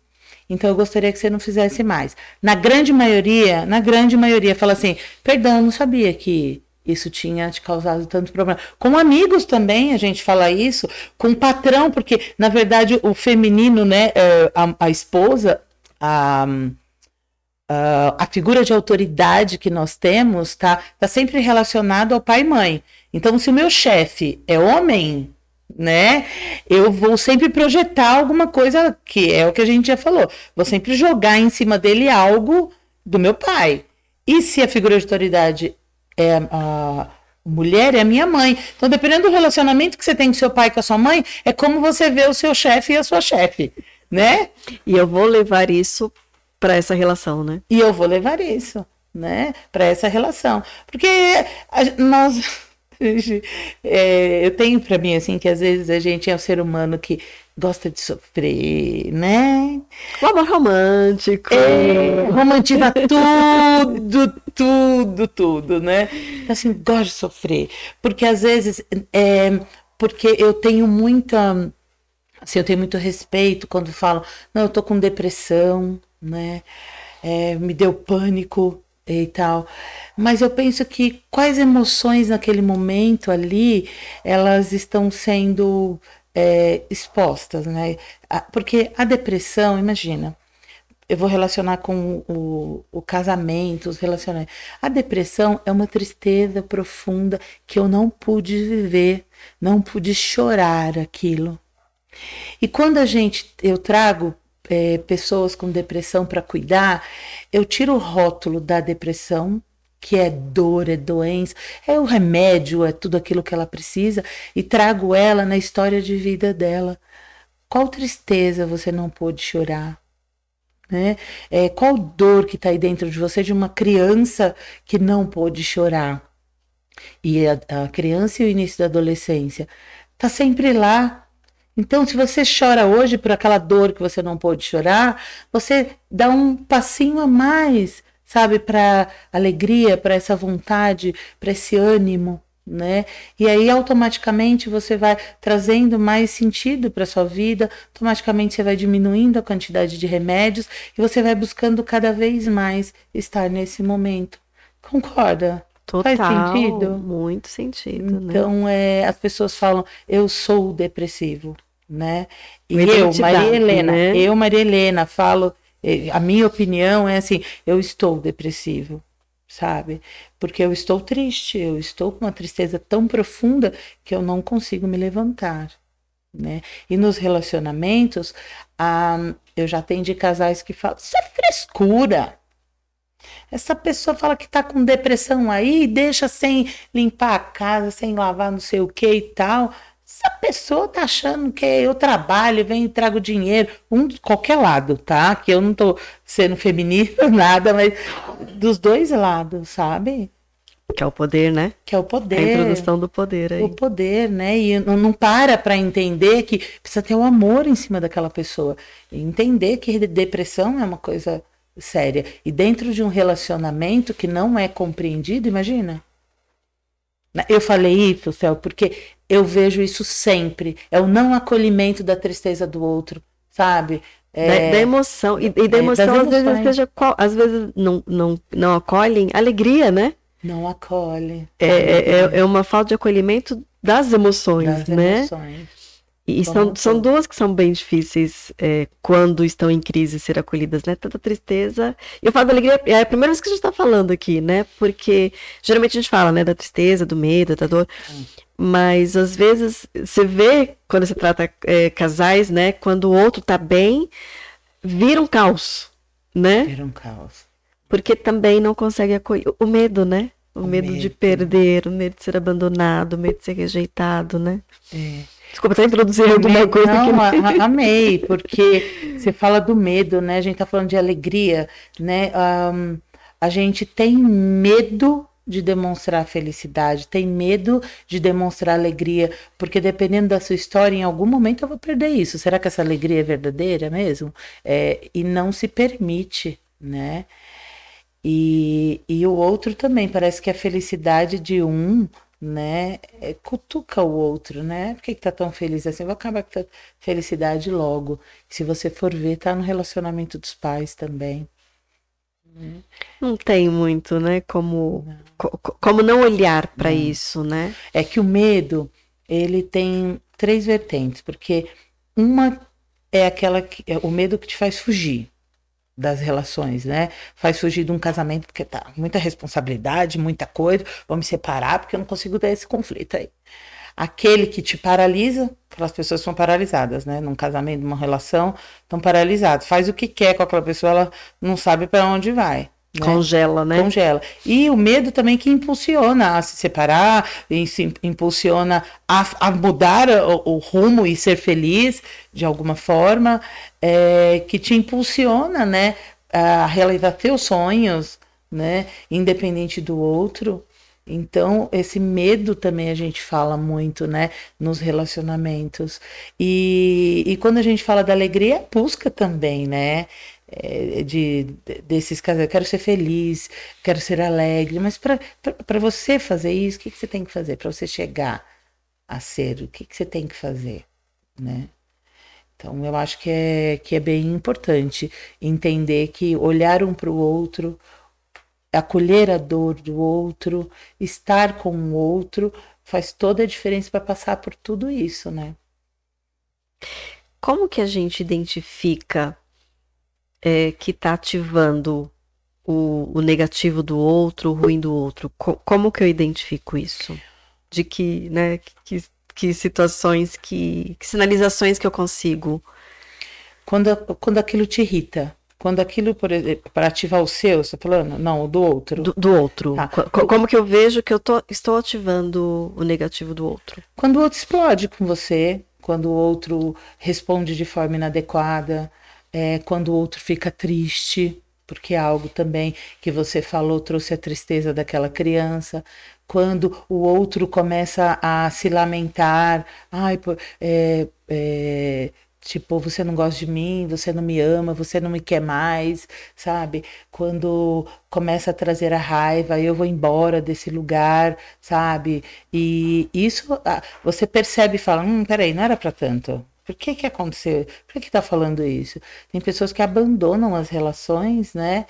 Então eu gostaria que você não fizesse mais. Na grande maioria, na grande maioria, fala assim: perdão, não sabia que isso tinha te causado tanto problema. Com amigos também a gente fala isso, com patrão, porque na verdade o feminino, né, é, a, a esposa, a a figura de autoridade que nós temos tá, tá sempre relacionado ao pai e mãe. Então, se o meu chefe é homem, né, eu vou sempre projetar alguma coisa que é o que a gente já falou. Vou sempre jogar em cima dele algo do meu pai. E se a figura de autoridade é a mulher, é a minha mãe. Então, dependendo do relacionamento que você tem com seu pai e com a sua mãe, é como você vê o seu chefe e a sua chefe, né? E eu vou levar isso para essa relação, né? E eu vou levar isso, né, para essa relação, porque a, nós é, eu tenho para mim assim que às vezes a gente é um ser humano que gosta de sofrer, né? O amor romântico. É, romantiza tudo, tudo, tudo, né? Então, assim, gosto de sofrer. Porque às vezes, é, porque eu tenho muita, assim, eu tenho muito respeito quando falam, não, eu tô com depressão, né? É, me deu pânico e tal. Mas eu penso que quais emoções naquele momento ali elas estão sendo é, expostas, né? Porque a depressão, imagina, eu vou relacionar com o, o, casamento, os relacionamentos. A depressão é uma tristeza profunda que eu não pude viver, não pude chorar aquilo. E quando a gente, eu trago é, pessoas com depressão para cuidar, eu tiro o rótulo da depressão, que é dor, é doença, é o remédio, é tudo aquilo que ela precisa, e trago ela na história de vida dela. Qual tristeza você não pôde chorar? Né? É, qual dor que está aí dentro de você de uma criança que não pôde chorar? E a, a criança e o início da adolescência está sempre lá então, se você chora hoje por aquela dor que você não pôde chorar, você dá um passinho a mais, sabe, para alegria, para essa vontade, para esse ânimo, né? E aí automaticamente você vai trazendo mais sentido para sua vida, automaticamente você vai diminuindo a quantidade de remédios e você vai buscando cada vez mais estar nesse momento. Concorda? Total, Faz sentido? Muito sentido. Né? Então, né? é, as pessoas falam, eu sou depressivo né? E eu, Maria Helena, né? eu, Maria Helena, falo, a minha opinião é assim, eu estou depressivo, sabe? Porque eu estou triste, eu estou com uma tristeza tão profunda que eu não consigo me levantar, né? E nos relacionamentos, ah, eu já atendi casais que falam, isso é frescura. Essa pessoa fala que tá com depressão aí, deixa sem limpar a casa, sem lavar não sei o que e tal. Essa pessoa tá achando que eu trabalho, venho e trago dinheiro, um de qualquer lado, tá? Que eu não tô sendo feminista, nada, mas dos dois lados, sabe? Que é o poder, né? Que é o poder. A introdução do poder aí. O poder, né? E não, não para para entender que precisa ter o um amor em cima daquela pessoa. E entender que depressão é uma coisa séria. E dentro de um relacionamento que não é compreendido, imagina. Eu falei isso, Céu, porque eu vejo isso sempre. É o não acolhimento da tristeza do outro, sabe? É, da, da, emoção. E, e da é, emoção, às vezes, seja qual, às vezes não, não, não acolhem alegria, né? Não acolhe. É, é, é uma falta de acolhimento das emoções, das né? emoções. E são, são duas que são bem difíceis é, quando estão em crise ser acolhidas, né? Tanto a tristeza. E eu falo da alegria, é a primeira vez que a gente está falando aqui, né? Porque geralmente a gente fala, né, da tristeza, do medo, da dor. Mas às vezes você vê, quando você trata é, casais, né? Quando o outro tá bem, vira um caos, né? Era um caos. Porque também não consegue acolher. O medo, né? O, O medo, de medo. perder, o medo de ser abandonado, o medo de ser rejeitado, né? É. Desculpa até introduzir alguma coisa não, aqui. a- a- amei, porque você fala do medo, né? A gente tá falando de alegria, né? Ahn, a gente tem medo de demonstrar felicidade, tem medo de demonstrar alegria, porque dependendo da sua história, em algum momento eu vou perder isso. Será que essa alegria é verdadeira mesmo? É, e não se permite, né? E, e o outro também, parece que a felicidade de um, né, é, cutuca o outro, né? Por que, que tá tão feliz assim? Vai acabar com a felicidade logo. Se você for ver, tá no relacionamento dos pais também. Não tem muito, né? Como, co- co- como não olhar para isso, né? É que o medo, ele tem três vertentes, porque uma é aquela que é o medo que te faz fugir das relações, né? Faz fugir de um casamento porque tá muita responsabilidade, muita coisa, vou me separar porque eu não consigo ter esse conflito aí. Aquele que te paralisa, aquelas pessoas são paralisadas, né? Num casamento, numa relação, estão paralisadas. Faz o que quer com aquela pessoa, ela não sabe para onde vai. Né? Congela, né? Congela. E o medo também que impulsiona a se separar, e se impulsiona a, a mudar o, o rumo e ser feliz de alguma forma, é, que te impulsiona, né, a realizar teus sonhos, né, independente do outro. Então, esse medo também a gente fala muito, né, nos relacionamentos. E, e quando a gente fala da alegria, é busca também, né? É, de, de- desses casais. Eu quero ser feliz, quero ser alegre, mas para você fazer isso, o que, que você tem que fazer? Para você chegar a ser, o que, que você tem que fazer, né? Então, eu acho que é, que é bem importante entender que olhar um para o outro, acolher a dor do outro, estar com o outro, faz toda a diferença para passar por tudo isso, né? Como que a gente identifica é, que está ativando o, o negativo do outro, o ruim do outro? Co- como que eu identifico isso? De que, né, que, que situações, que, que sinalizações que eu consigo? Quando, quando aquilo te irrita, quando aquilo, para ativar o seu, você tá falando? Não, o do outro. Do, do outro. Tá. Co- Como que eu vejo que eu tô, estou ativando o negativo do outro? Quando o outro explode com você, quando o outro responde de forma inadequada, é, quando o outro fica triste, porque é algo também que você falou trouxe a tristeza daquela criança. Quando o outro começa a se lamentar, ai, é, é, tipo, você não gosta de mim, você não me ama, você não me quer mais, sabe? Quando começa a trazer a raiva, eu vou embora desse lugar, sabe? E isso você percebe e fala, hum, peraí, não era para tanto. Por que que aconteceu? Por que que tá falando isso? Tem pessoas que abandonam as relações, né?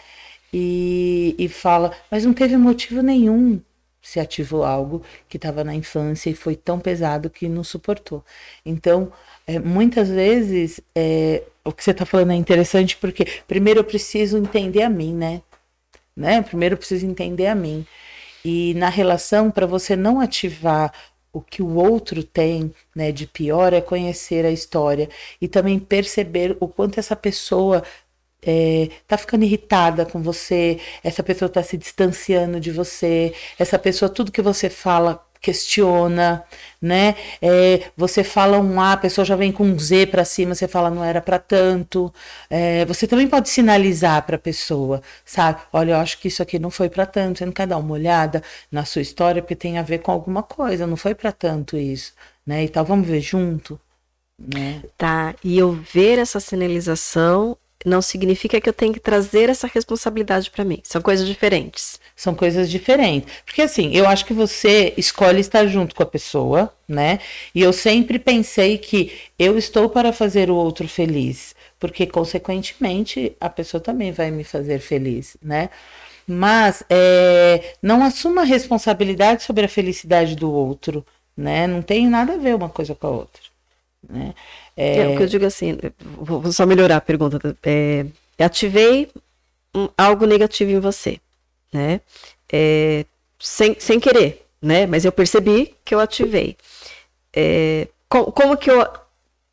E, e fala, mas não teve motivo nenhum. Se ativou algo que estava na infância e foi tão pesado que não suportou. Então, é, muitas vezes, é, o que você está falando é interessante porque, primeiro, eu preciso entender a mim, né? né? Primeiro, eu preciso entender a mim. E na relação, para você não ativar o que o outro tem né, de pior, é conhecer a história e também perceber o quanto essa pessoa é, tá ficando irritada com você, essa pessoa tá se distanciando de você, essa pessoa, tudo que você fala, questiona, né? É, você fala um A, a pessoa já vem com um Z para cima, você fala não era para tanto. É, você também pode sinalizar para a pessoa, sabe? Olha, eu acho que isso aqui não foi para tanto. Você não quer dar uma olhada na sua história porque tem a ver com alguma coisa, não foi para tanto isso, né? E tal, vamos ver junto, né? Tá, e eu ver essa sinalização não significa que eu tenho que trazer essa responsabilidade para mim. São coisas diferentes. São coisas diferentes. Porque assim, eu acho que você escolhe estar junto com a pessoa, né? E eu sempre pensei que eu estou para fazer o outro feliz, porque consequentemente a pessoa também vai me fazer feliz, né? Mas é, não assuma responsabilidade sobre a felicidade do outro, né? Não tem nada a ver uma coisa com a outra. Né? É, é o que eu digo assim, vou só melhorar a pergunta. É, ativei um, algo negativo em você, né? É, sem, sem querer, né? Mas eu percebi que eu ativei. É, como, como que eu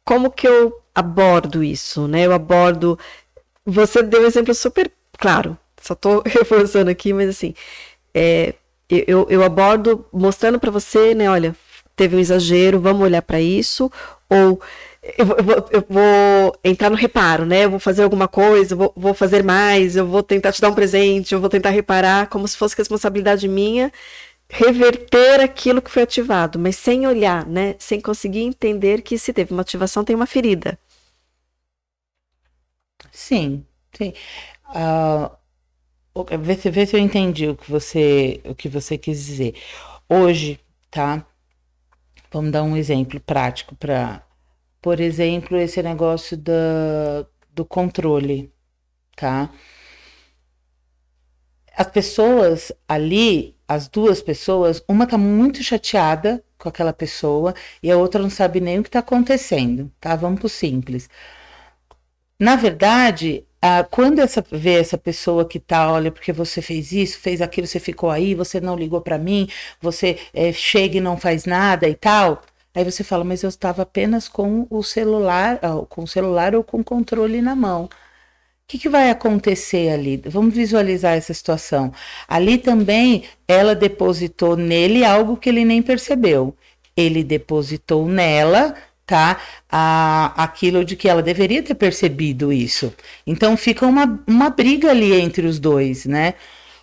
como que eu abordo isso, né? Eu abordo. Você deu um exemplo super claro. Só estou reforçando aqui, mas assim, é, eu, eu abordo mostrando para você, né? Olha, teve um exagero, vamos olhar para isso, ou eu vou, eu, eu vou, entrar no reparo, né? Eu vou fazer alguma coisa, vou, vou, fazer mais, eu vou tentar te dar um presente, eu vou tentar reparar, como se fosse responsabilidade minha, reverter aquilo que foi ativado, mas sem olhar, né? Sem conseguir entender que se teve uma ativação, tem uma ferida. Sim, sim. Uh, vê, se, vê se eu entendi o que você, o que você quis dizer. Hoje, tá? Vamos dar um exemplo prático para por exemplo, esse negócio da, do controle, tá? As pessoas ali, as duas pessoas, uma tá muito chateada com aquela pessoa e a outra não sabe nem o que tá acontecendo, tá? Vamos pro simples. Na verdade, quando essa, vê essa pessoa que tá, olha, porque você fez isso, fez aquilo, você ficou aí, você não ligou para mim, você é, chega e não faz nada e tal, Aí você fala, mas eu estava apenas com o celular, com o celular ou com o controle na mão. O que, que vai acontecer ali? Vamos visualizar essa situação. Ali também ela depositou nele algo que ele nem percebeu. Ele depositou nela tá? A, aquilo de que ela deveria ter percebido isso. Então fica uma, uma briga ali entre os dois, né?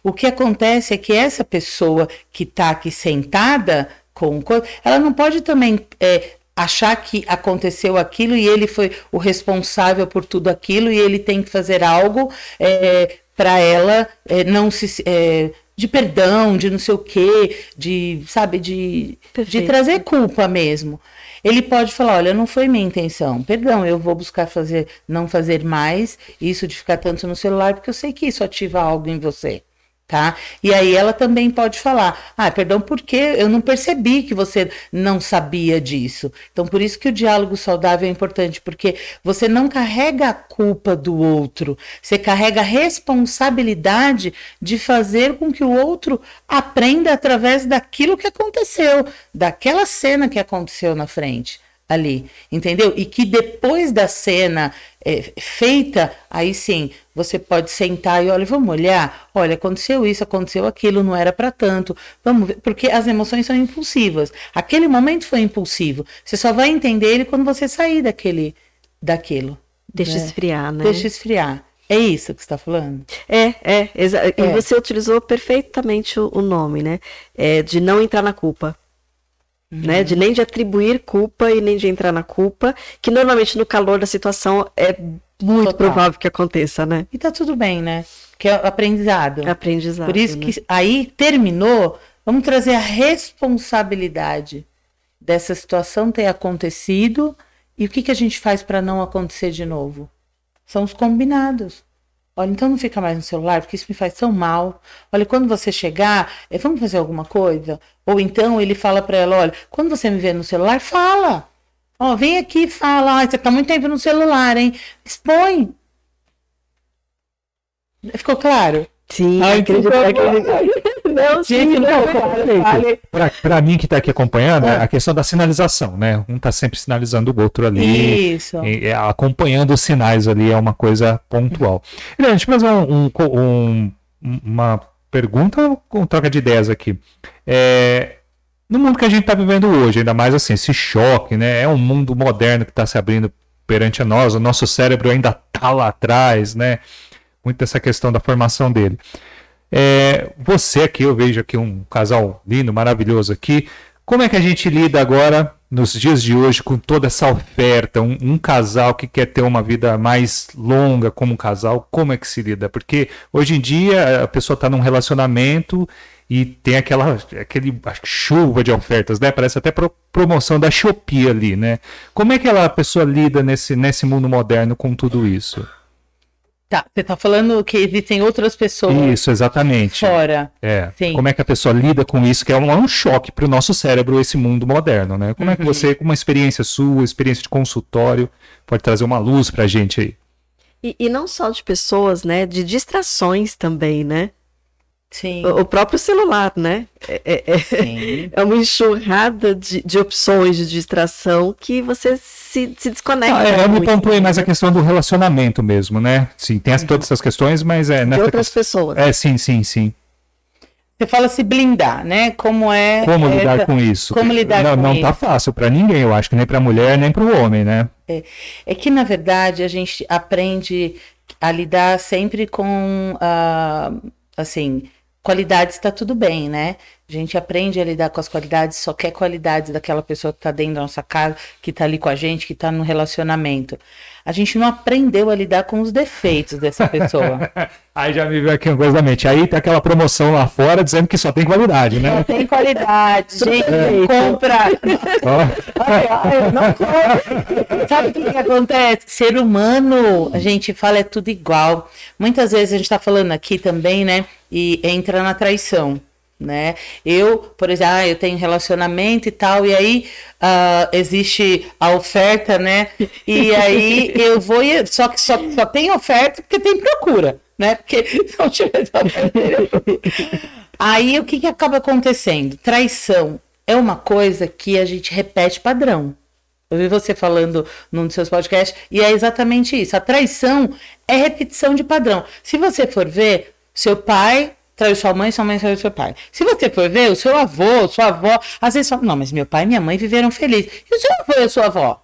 O que acontece é que essa pessoa que está aqui sentada com ela não pode também é, achar que aconteceu aquilo e ele foi o responsável por tudo aquilo e ele tem que fazer algo é, para ela é, não se é, de perdão, de não sei o quê, de sabe de, de trazer culpa mesmo. Ele pode falar, olha, não foi minha intenção, perdão, eu vou buscar fazer, não fazer mais isso de ficar tanto no celular, porque eu sei que isso ativa algo em você tá? E aí ela também pode falar: "Ah, perdão, porque eu não percebi que você não sabia disso". Então, por isso que o diálogo saudável é importante, porque você não carrega a culpa do outro, você carrega a responsabilidade de fazer com que o outro aprenda através daquilo que aconteceu, daquela cena que aconteceu na frente ali, entendeu? E que depois da cena é, feita, aí sim, você pode sentar e olha, vamos olhar, olha, aconteceu isso, aconteceu aquilo, não era para tanto, vamos ver, porque as emoções são impulsivas. Aquele momento foi impulsivo. Você só vai entender ele quando você sair daquele, daquilo. Deixa né? esfriar, né? Deixa esfriar. É isso que você está falando? É, é, é. E você utilizou perfeitamente o, o nome, né? É, de não entrar na culpa. Uhum. Né? De nem de atribuir culpa e nem de entrar na culpa, que normalmente no calor da situação é muito Total. provável que aconteça, né? E tá tudo bem, né? Que é aprendizado. Aprendizado. Por isso né? que aí terminou, vamos trazer a responsabilidade dessa situação ter acontecido e o que, que a gente faz para não acontecer de novo? São os combinados. Olha, então não fica mais no celular, porque isso me faz tão mal. Olha, quando você chegar, eh, vamos fazer alguma coisa? Ou então ele fala para ela, olha, quando você me vê no celular, fala. Ó, vem aqui e fala, ah, você tá muito tempo no celular, hein? Expõe. Ficou claro? Sim, Ai, acredito, acredito. Não, sim, não, Para Pra, mim que está aqui acompanhando, é. a questão da sinalização, né? Um está sempre sinalizando o outro ali. Isso. E, e, acompanhando os sinais ali é uma coisa pontual. E, deixa eu fazer um, um, uma pergunta com troca de ideias aqui. É, no mundo que a gente está vivendo hoje, ainda mais assim, esse choque, né? É um mundo moderno que está se abrindo perante a nós, o nosso cérebro ainda está lá atrás, né? Muito dessa questão da formação dele. É, você aqui, eu vejo aqui um casal lindo, maravilhoso aqui. Como é que a gente lida agora, nos dias de hoje, com toda essa oferta? Um, um casal que quer ter uma vida mais longa como um casal, como é que se lida? Porque hoje em dia a pessoa está num relacionamento e tem aquela aquele chuva de ofertas, né? Parece até pro, promoção da Shopee ali, né? Como é que ela, a pessoa lida nesse, nesse mundo moderno com tudo isso? Tá, você tá falando que existem outras pessoas Isso, exatamente. fora. É. Sim. Como é que a pessoa lida com isso, que é um, é um choque para o nosso cérebro, esse mundo moderno, né? Como é que Uhum. você, com uma experiência sua, experiência de consultório, pode trazer uma luz pra gente aí? E, e não só de pessoas, né? De distrações também, né? Sim. O, o próprio celular, né? É, é- é- Sim. é uma enxurrada de, de opções de distração que você se, se desconecta. Ah, é, eu me pontuei mais a questão do relacionamento mesmo, né? Sim, tem as- todas essas questões, mas é de outras questão- pessoas. É, sim, sim, sim. Você fala se blindar, né? Como é. Como essa- lidar com isso? como lidar não, com não tá isso? fácil pra ninguém, eu acho que nem pra mulher, nem pro homem, né? É que, na verdade, a gente aprende a lidar sempre com, ah, assim, qualidades está tudo bem, né? A gente aprende a lidar com as qualidades, só quer qualidades daquela pessoa que está dentro da nossa casa, que está ali com a gente, que está no relacionamento. A gente não aprendeu a lidar com os defeitos dessa pessoa. Aí já me veio aqui uma coisa da mente. Aí tem aquela promoção lá fora dizendo que só tem qualidade, né? Não tem qualidade, gente, compra. Ó, Ai, não. Sabe o que, que acontece? Ser humano, a gente fala é tudo igual. Muitas vezes a gente está falando aqui também, né? E entra na traição. Né? Eu, por exemplo, ah, eu tenho relacionamento e tal, e aí ah, existe a oferta, né? E aí eu vou, e- só que só, só tem oferta porque tem procura, né? Porque não tivesse oferta, Aí o que, que acaba acontecendo? Traição é uma coisa que a gente repete padrão. Eu vi você falando num dos seus podcasts, e é exatamente isso. A traição é repetição de padrão. Se você for ver, seu pai traiu sua mãe, sua mãe traiu seu pai. Se você for ver, o seu avô, sua avó, às vezes fala, não, mas meu pai e minha mãe viveram felizes. E o seu avô e a sua avó?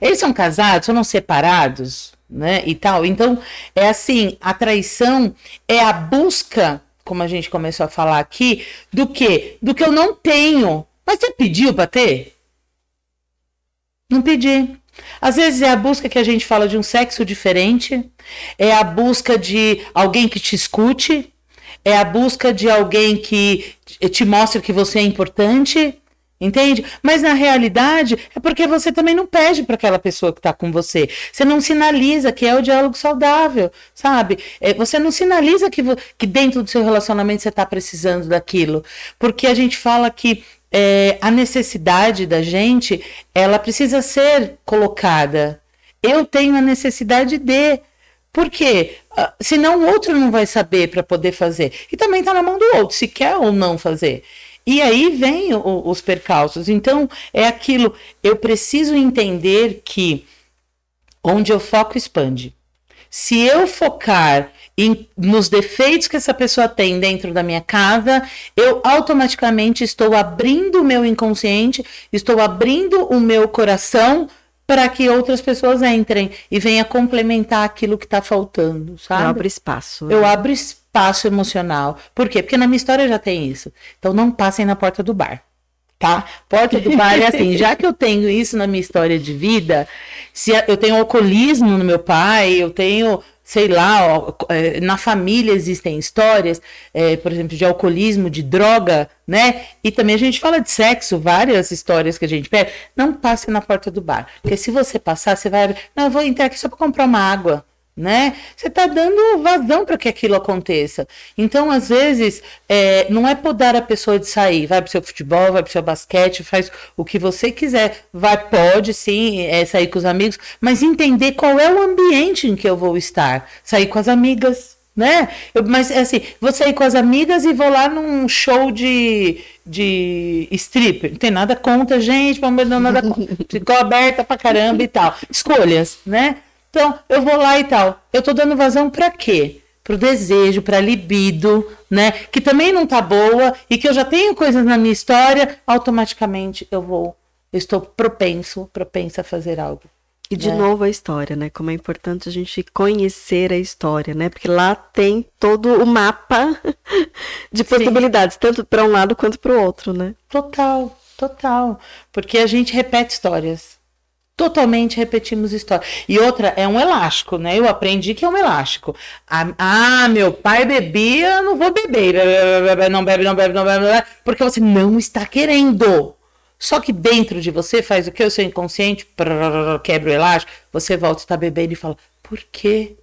Eles são casados, são separados, né? E tal. Então, é assim, a traição é a busca, como a gente começou a falar aqui, do que? Do que eu não tenho. Mas você pediu para ter? Não pedi. Às vezes é a busca que a gente fala de um sexo diferente, é a busca de alguém que te escute, é a busca de alguém que te mostre que você é importante, entende? Mas na realidade é porque você também não pede para aquela pessoa que está com você. Você não sinaliza que é o diálogo saudável, sabe? É, você não sinaliza que, que dentro do seu relacionamento você está precisando daquilo. Porque a gente fala que é, a necessidade da gente, ela precisa ser colocada. Eu tenho a necessidade de. Por quê? Ah, Senão o outro não vai saber para poder fazer. E também está na mão do outro, se quer ou não fazer. E aí vem o- os percalços. Então, é aquilo. Eu preciso entender que onde eu foco expande. Se eu focar em- nos defeitos que essa pessoa tem dentro da minha casa, eu automaticamente estou abrindo o meu inconsciente, estou abrindo o meu coração para que outras pessoas entrem e venham complementar aquilo que está faltando, sabe? Eu abro espaço. né? Eu abro espaço emocional. Por quê? Porque na minha história já tem isso. Então não passem na porta do bar. Tá? Porta do bar é assim, já que eu tenho isso na minha história de vida, se eu tenho alcoolismo no meu pai, eu tenho, sei lá, ó, é, na família existem histórias, é, por exemplo, de alcoolismo, de droga, né? E também a gente fala de sexo, várias histórias que a gente pega. Não passe na porta do bar. Porque se você passar, você vai. Não, eu vou entrar aqui só para comprar uma água né? Você está dando vazão para que aquilo aconteça. Então, às vezes, é, não é podar a pessoa de sair, vai para o seu futebol, vai para o seu basquete, faz o que você quiser. Vai, pode sim, é, sair com os amigos, mas entender qual é o ambiente em que eu vou estar. Sair com as amigas. Né? Eu, mas é assim, vou sair com as amigas e vou lá num show de, de stripper. Não tem nada contra, gente, pelo nada contra. Ficou aberta pra caramba e tal. Escolhas, né? Então, eu vou lá e tal. Eu tô dando vazão pra quê? Pro desejo, pra libido, né? Que também não tá boa e que eu já tenho coisas na minha história, automaticamente eu vou, eu estou propenso, propensa a fazer algo. E de É. novo a história, né? Como é importante a gente conhecer a história, né? Porque lá tem todo o mapa de possibilidades, tanto para um lado quanto para o outro, né? Total, total. Porque a gente repete histórias. Totalmente repetimos histórias. E outra, é um elástico, né? Eu aprendi que é um elástico. Ah, meu pai bebia, não vou beber. Não bebe, não bebe, não bebe, não bebe. Porque você não está querendo. Só que dentro de você faz o que? O seu inconsciente quebra o elástico, você volta a estar bebendo e fala, por quê?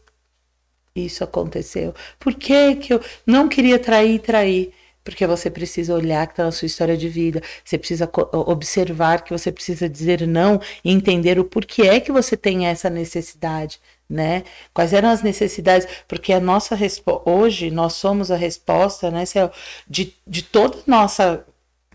isso aconteceu? Por que, que eu não queria trair, trair? Porque você precisa olhar que está na sua história de vida, você precisa observar que você precisa dizer não e entender o porquê é que você tem essa necessidade, né? Quais eram as necessidades? Porque a nossa hoje nós somos a resposta, né, Céu, de, de toda a nossa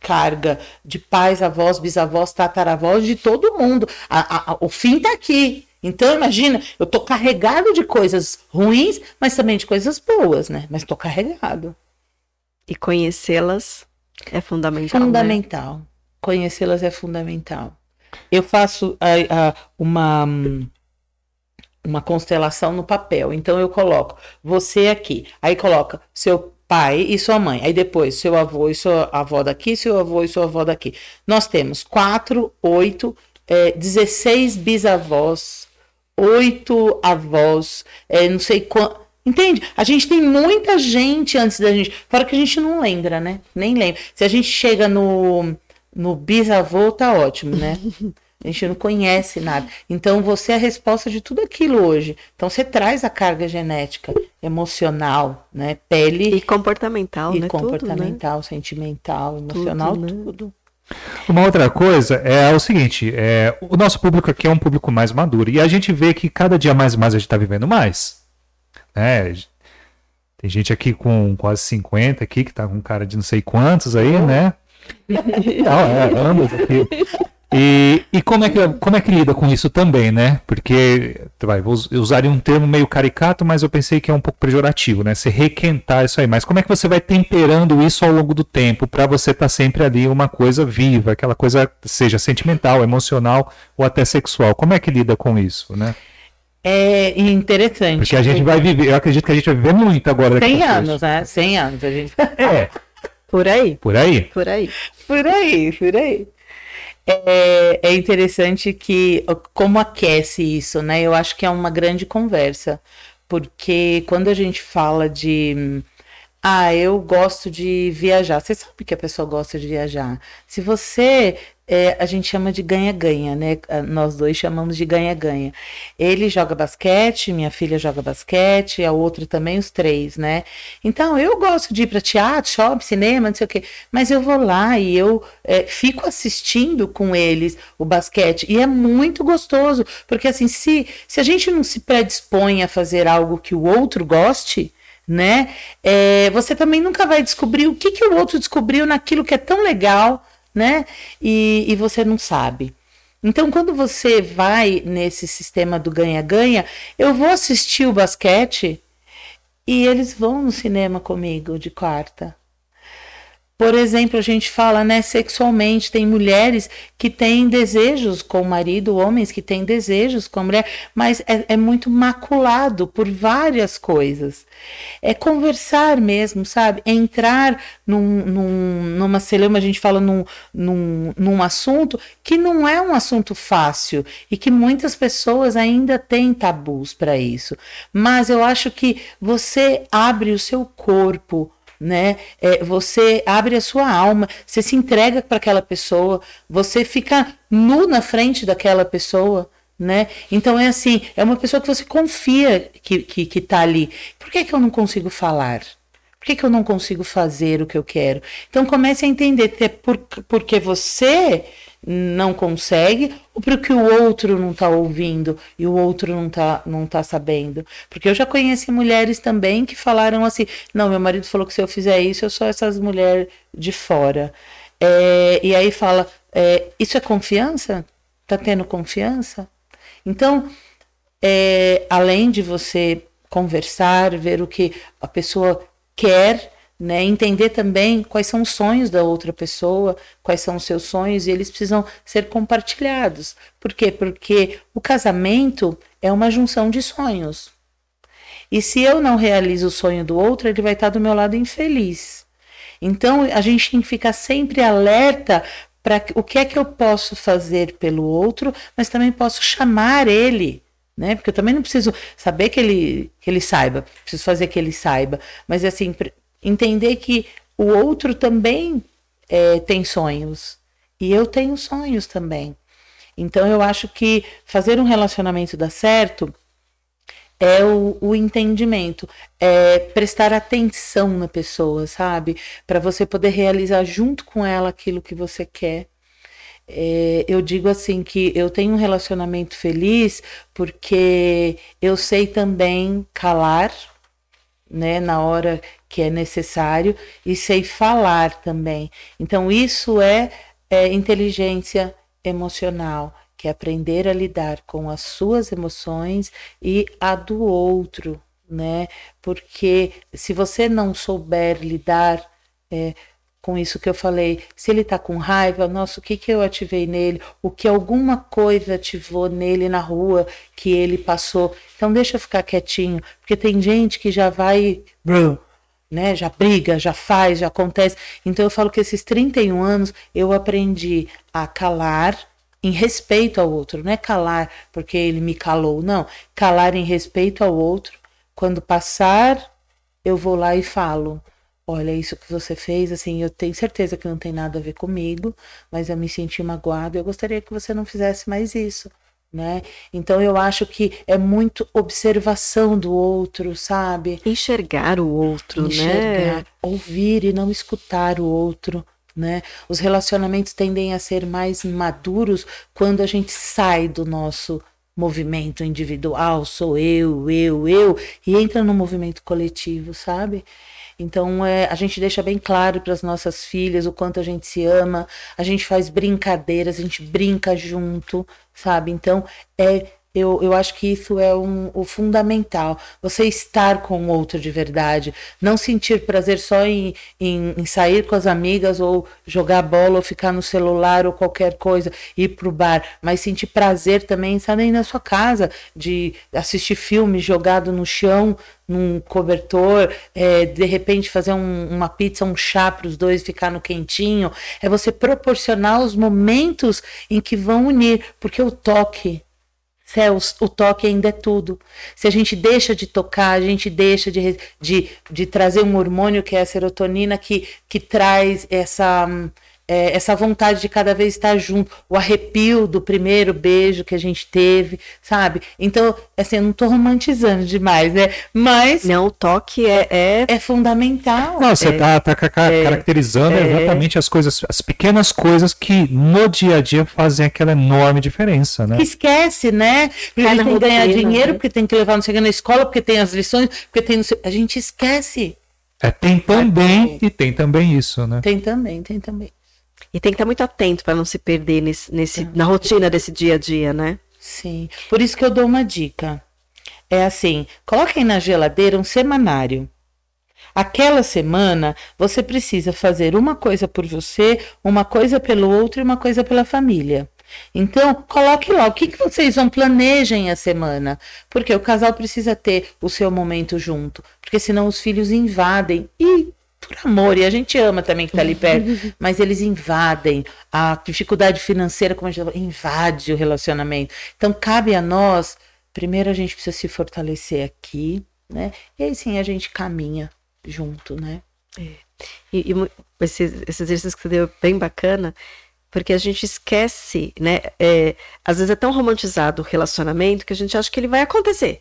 carga de pais, avós, bisavós, tataravós, de todo mundo. A, a, o fim está aqui. Então, imagina, eu tô carregado de coisas ruins, mas também de coisas boas, né? Mas tô carregado. E conhecê-las é fundamental. Né? Fundamental. Né? Conhecê-las é fundamental. Eu faço uma uma constelação no papel. Então eu coloco você aqui, aí coloca seu pai e sua mãe, aí depois seu avô e sua avó daqui, seu avô e sua avó daqui. Nós temos quatro, oito, é, 16 bisavós, oito avós, é, não sei quanto. Entende? A gente tem muita gente antes da gente. Fora que a gente não lembra, né? Nem lembra. Se a gente chega no, no bisavô, tá ótimo, né? A gente não conhece nada. Então você é a resposta de tudo aquilo hoje. Então você traz a carga genética, emocional, né? Pele. E comportamental, e né? comportamental, tudo, né? sentimental, emocional, tudo. Né? tudo. Uma outra coisa é o seguinte: é, o nosso público aqui é um público mais maduro e a gente vê que cada dia mais e mais a gente está vivendo mais. Né? Tem gente aqui com quase 50 aqui, que está com cara de não sei quantos aí, né? Não, é, ambos aqui. E, e como, é que, como é que lida com isso também, né? Porque, vai, vou usar um termo meio caricato, mas eu pensei que é um pouco pejorativo, né? Você requentar isso aí. Mas como é que você vai temperando isso ao longo do tempo para você estar tá sempre ali uma coisa viva, aquela coisa seja sentimental, emocional ou até sexual? Como é que lida com isso, né? É interessante. Porque a gente vai viver, eu acredito que a gente vai viver muito agora. 100 anos, né? 100 anos. A gente... É. Por aí. Por aí? Por aí. Por aí, por aí é, é interessante que como aquece isso, né? Eu acho que é uma grande conversa, porque quando a gente fala de ah, eu gosto de viajar. Você sabe que a pessoa gosta de viajar. Se você é, a gente chama de ganha-ganha, né? Nós dois chamamos de ganha-ganha. Ele joga basquete, minha filha joga basquete, a outra também, os três, né? Então eu gosto de ir para teatro, shopping, cinema, não sei o quê, mas eu vou lá e eu é, fico assistindo com eles o basquete e é muito gostoso, porque assim, se, se a gente não se predispõe a fazer algo que o outro goste, né? É, você também nunca vai descobrir o que, que o outro descobriu naquilo que é tão legal né? E, e você não sabe. Então, quando você vai nesse sistema do ganha-ganha, eu vou assistir o basquete e eles vão no cinema comigo de quarta. Por exemplo, a gente fala, né, sexualmente, tem mulheres que têm desejos com o marido, homens que têm desejos com a mulher, mas é, é muito maculado por várias coisas. É conversar mesmo, sabe? É entrar num, num, numa celema, a gente fala num, num, num assunto que não é um assunto fácil e que muitas pessoas ainda têm tabus para isso. Mas eu acho que você abre o seu corpo, né? É, você abre a sua alma, você se entrega para aquela pessoa, você fica nu na frente daquela pessoa, né? Então é assim, é uma pessoa que você confia que, que, que tá ali. Por que, que eu não consigo falar? Por que, que eu não consigo fazer o que eu quero? Então comece a entender que é por, porque você não consegue ou porque o outro não está ouvindo e o outro não está não tá sabendo. Porque eu já conheci mulheres também que falaram assim: não, meu marido falou que se eu fizer isso, eu sou essas mulheres de fora. É, e aí fala: é, isso é confiança? Tá tendo confiança? Então, é, além de você conversar, ver o que a pessoa quer né? Entender também quais são os sonhos da outra pessoa, quais são os seus sonhos, e eles precisam ser compartilhados. Por quê? Porque o casamento é uma junção de sonhos. E se eu não realizo o sonho do outro, ele vai estar do meu lado infeliz. Então a gente tem que ficar sempre alerta para o que é que eu posso fazer pelo outro, mas também posso chamar ele né? Porque eu também não preciso saber que ele, que ele saiba, preciso fazer que ele saiba, mas assim, entender que o outro também é, tem sonhos e eu tenho sonhos também. Então eu acho que fazer um relacionamento dar certo é o, o entendimento, é prestar atenção na pessoa, sabe? Para você poder realizar junto com ela aquilo que você quer. É, eu digo assim que eu tenho um relacionamento feliz porque eu sei também calar, né, na hora que é necessário e sei falar também. Então isso é, é inteligência emocional, que é aprender a lidar com as suas emoções e a do outro, né? Porque se você não souber lidar é, com isso que eu falei, se ele tá com raiva, nossa, o que que eu ativei nele? O que alguma coisa ativou nele na rua que ele passou? Então deixa eu ficar quietinho, porque tem gente que já vai, né, já briga, já faz, já acontece. Então eu falo que esses 31 anos eu aprendi a calar em respeito ao outro, não é calar porque ele me calou, não, calar em respeito ao outro. Quando passar, eu vou lá e falo olha, isso que você fez, assim, eu tenho certeza que não tem nada a ver comigo, mas eu me senti magoado, eu gostaria que você não fizesse mais isso. Né? Então eu acho que é muito observação do outro, sabe? Enxergar o outro, né? Enxergar, né? Ouvir e não escutar o outro, né? Os relacionamentos tendem a ser mais maduros quando a gente sai do nosso movimento individual, sou eu, eu, eu, e entra no movimento coletivo, sabe? Então é, a gente deixa bem claro para as nossas filhas o quanto a gente se ama, a gente faz brincadeiras, a gente brinca junto, sabe? Então é eu, eu acho que isso é um, o fundamental. Você estar com o outro de verdade. Não sentir prazer só em, em, em, sair com as amigas ou jogar bola ou ficar no celular ou qualquer coisa, ir pro bar. Mas sentir prazer também em na sua casa, de assistir filme jogado no chão, num cobertor, é, de repente fazer um, uma pizza, um chá para os dois ficar no quentinho. É você proporcionar os momentos em que vão unir, porque o toque Céus, o toque ainda é tudo. Se a gente deixa de tocar, a gente deixa de, de, de trazer um hormônio que é a serotonina, que, que traz essa, é, essa vontade de cada vez estar junto, o arrepio do primeiro beijo que a gente teve, sabe? Então, assim, eu não estou romantizando demais, né? Mas. Não, o toque é. É, é fundamental. Não, você está é, tá, tá caracterizando é, exatamente as coisas, as pequenas coisas que no dia a dia fazem aquela enorme diferença, né? Esquece, né? Porque tem que ganhar dinheiro, né? porque tem que levar não sei na escola, porque tem as lições, porque tem. A gente esquece. É, tem também, e tem também isso, né? Tem também, tem também. E tem que estar muito atento para não se perder nesse, nesse, é. na rotina desse dia a dia, né? Sim. Por isso que eu dou uma dica. É assim: coloquem na geladeira um semanário. Aquela semana você precisa fazer uma coisa por você, uma coisa pelo outro e uma coisa pela família. Então, coloque lá o que, que vocês vão planejem a semana, porque o casal precisa ter o seu momento junto, porque senão os filhos invadem e por amor, e a gente ama também que está ali perto, mas eles invadem a dificuldade financeira, como a gente invade o relacionamento. Então, cabe a nós, primeiro a gente precisa se fortalecer aqui, né? E aí sim a gente caminha junto, né? É. E, e esse, esse exercício que você deu é bem bacana, porque a gente esquece, né? É, às vezes é tão romantizado o relacionamento que a gente acha que ele vai acontecer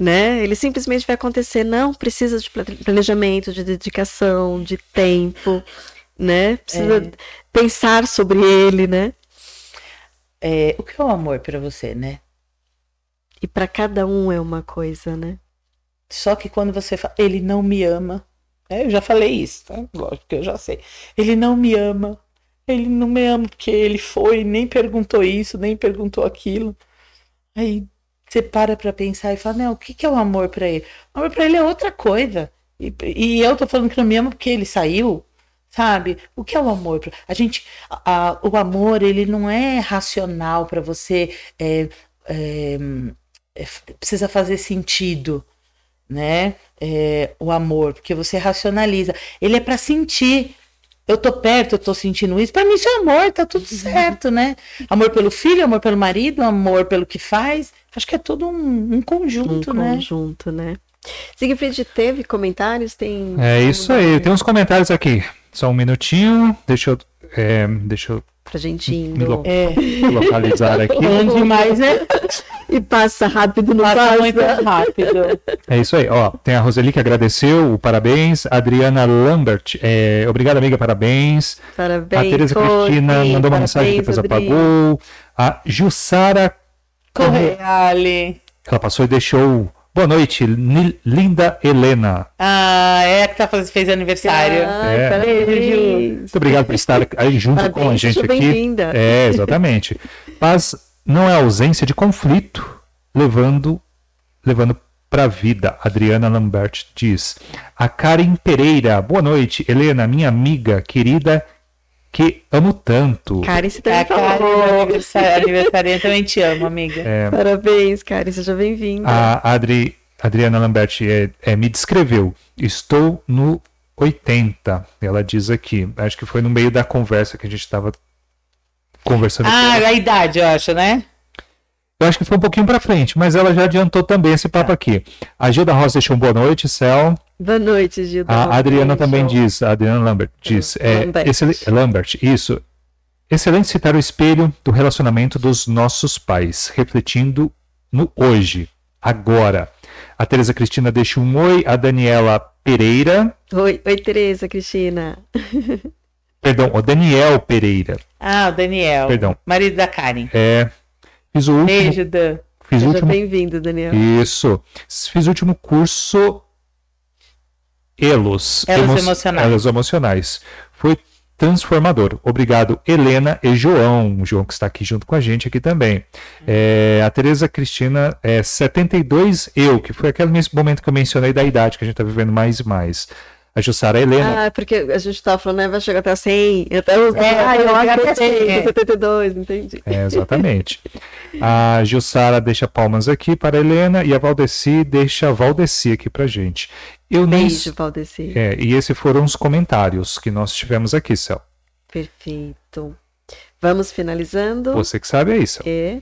né? Ele simplesmente vai acontecer. Não precisa de planejamento, de dedicação, de tempo, né? Precisa é. pensar sobre ele, né? É, o que é o amor para você, né? E para cada um é uma coisa, né? Só que quando você fala, ele não me ama. É, eu já falei isso, tá? Lógico que eu já sei. Ele não me ama. Ele não me ama porque ele foi, nem perguntou isso, nem perguntou aquilo. Aí você para para pensar e fala, não, o que, que é o amor para ele? O amor para ele é outra coisa. E, e, eu tô falando que não me ama porque ele saiu, sabe? O que é o amor? A gente, a, o amor, ele não é racional para você, é, é, é, precisa fazer sentido, né? É, o amor, porque você racionaliza. Ele é para sentir eu tô perto, eu tô sentindo isso. Para mim isso é amor, tá tudo certo, né? Amor pelo filho, amor pelo marido, amor pelo que faz. Acho que é todo um, um conjunto, um né? Um conjunto, né? Siegfried, teve comentários? Tem é isso aí, tem uns comentários aqui. Só um minutinho, deixa eu É, deixa eu Pra gente me indo. lo- É, localizar aqui. onde mais é E passa rápido no passa passa. muito rápido. É isso aí, ó. Tem a Roseli que agradeceu, o parabéns. Adriana Lambert, é, obrigado, amiga, parabéns. Parabéns. a Tereza Cristina mandou uma mensagem que parabéns, depois apagou. A Jussara, Correale. ela passou e deixou. Boa noite, Ni- linda Helena. Ah, é a que tá fazendo, fez aniversário. Ai, É. parabéns. Muito obrigado por estar aí junto com a Parabéns, gente aqui. bem-vinda. É, exatamente. Mas não é ausência de conflito levando levando para a vida. Adriana Lambert diz. A Karen Pereira. Boa noite, Helena, minha amiga querida que amo tanto. Karen, você É também a Karen, falou. aniversário, aniversariante, também te amo, amiga. Parabéns, Karen, seja bem-vinda. A Adri, Adriana Lambert é, é, me descreveu. Estou no 80. Ela diz aqui. Acho que foi no meio da conversa que a gente estava conversando. com Ah, a idade, eu acho, né? Eu acho que foi um pouquinho para frente, mas ela já adiantou também esse papo aqui. A Gilda Rosa deixou um boa noite, Céu. Boa noite, Gilda. A Adriana também diz, a Adriana Lambert diz, é, Lambert. Lambert, isso. Excelente citar o espelho do relacionamento dos nossos pais, refletindo no hoje, agora. A Tereza Cristina deixa um oi, a Daniela Pereira, Oi, oi, Tereza, Cristina. perdão, o Daniel Pereira, Ah, o Daniel. perdão. Marido da Karen. É, fiz o último, Beijo, Dan. fiz o Seja último bem-vindo, Daniel. Isso. Fiz o último curso Elos. Elos emocionais. Elos emocionais. Foi transformador. Obrigado, Helena e João. O João que está aqui junto com a gente aqui também. É, a Tereza Cristina é 72 eu, que foi aquele mesmo momento que eu mencionei da idade que a gente está vivendo mais e mais. A Jussara Helena. Ah, porque a gente tava falando, né, vai chegar até 100, até os... É, ah, eu acho até 100, 100, 72, entendi. É, exatamente. A Jussara deixa palmas aqui para a Helena e a Valdeci deixa Valdeci aqui para gente. Eu nem Beijo, Valdeci. É, e esses foram os comentários que nós tivemos aqui, Cel. Perfeito. Vamos finalizando. Você que sabe aí, Cel. É.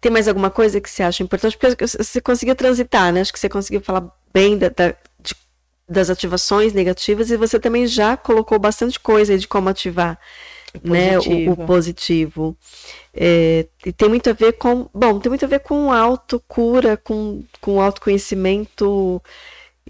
Tem mais alguma coisa que você acha importante? Porque você conseguiu transitar, né? Acho que você conseguiu falar bem da- da- das ativações negativas e você também já colocou bastante coisa aí de como ativar né, o, positivo. o positivo. É, e tem muito a ver com. Bom, tem muito a ver com autocura, com, com autoconhecimento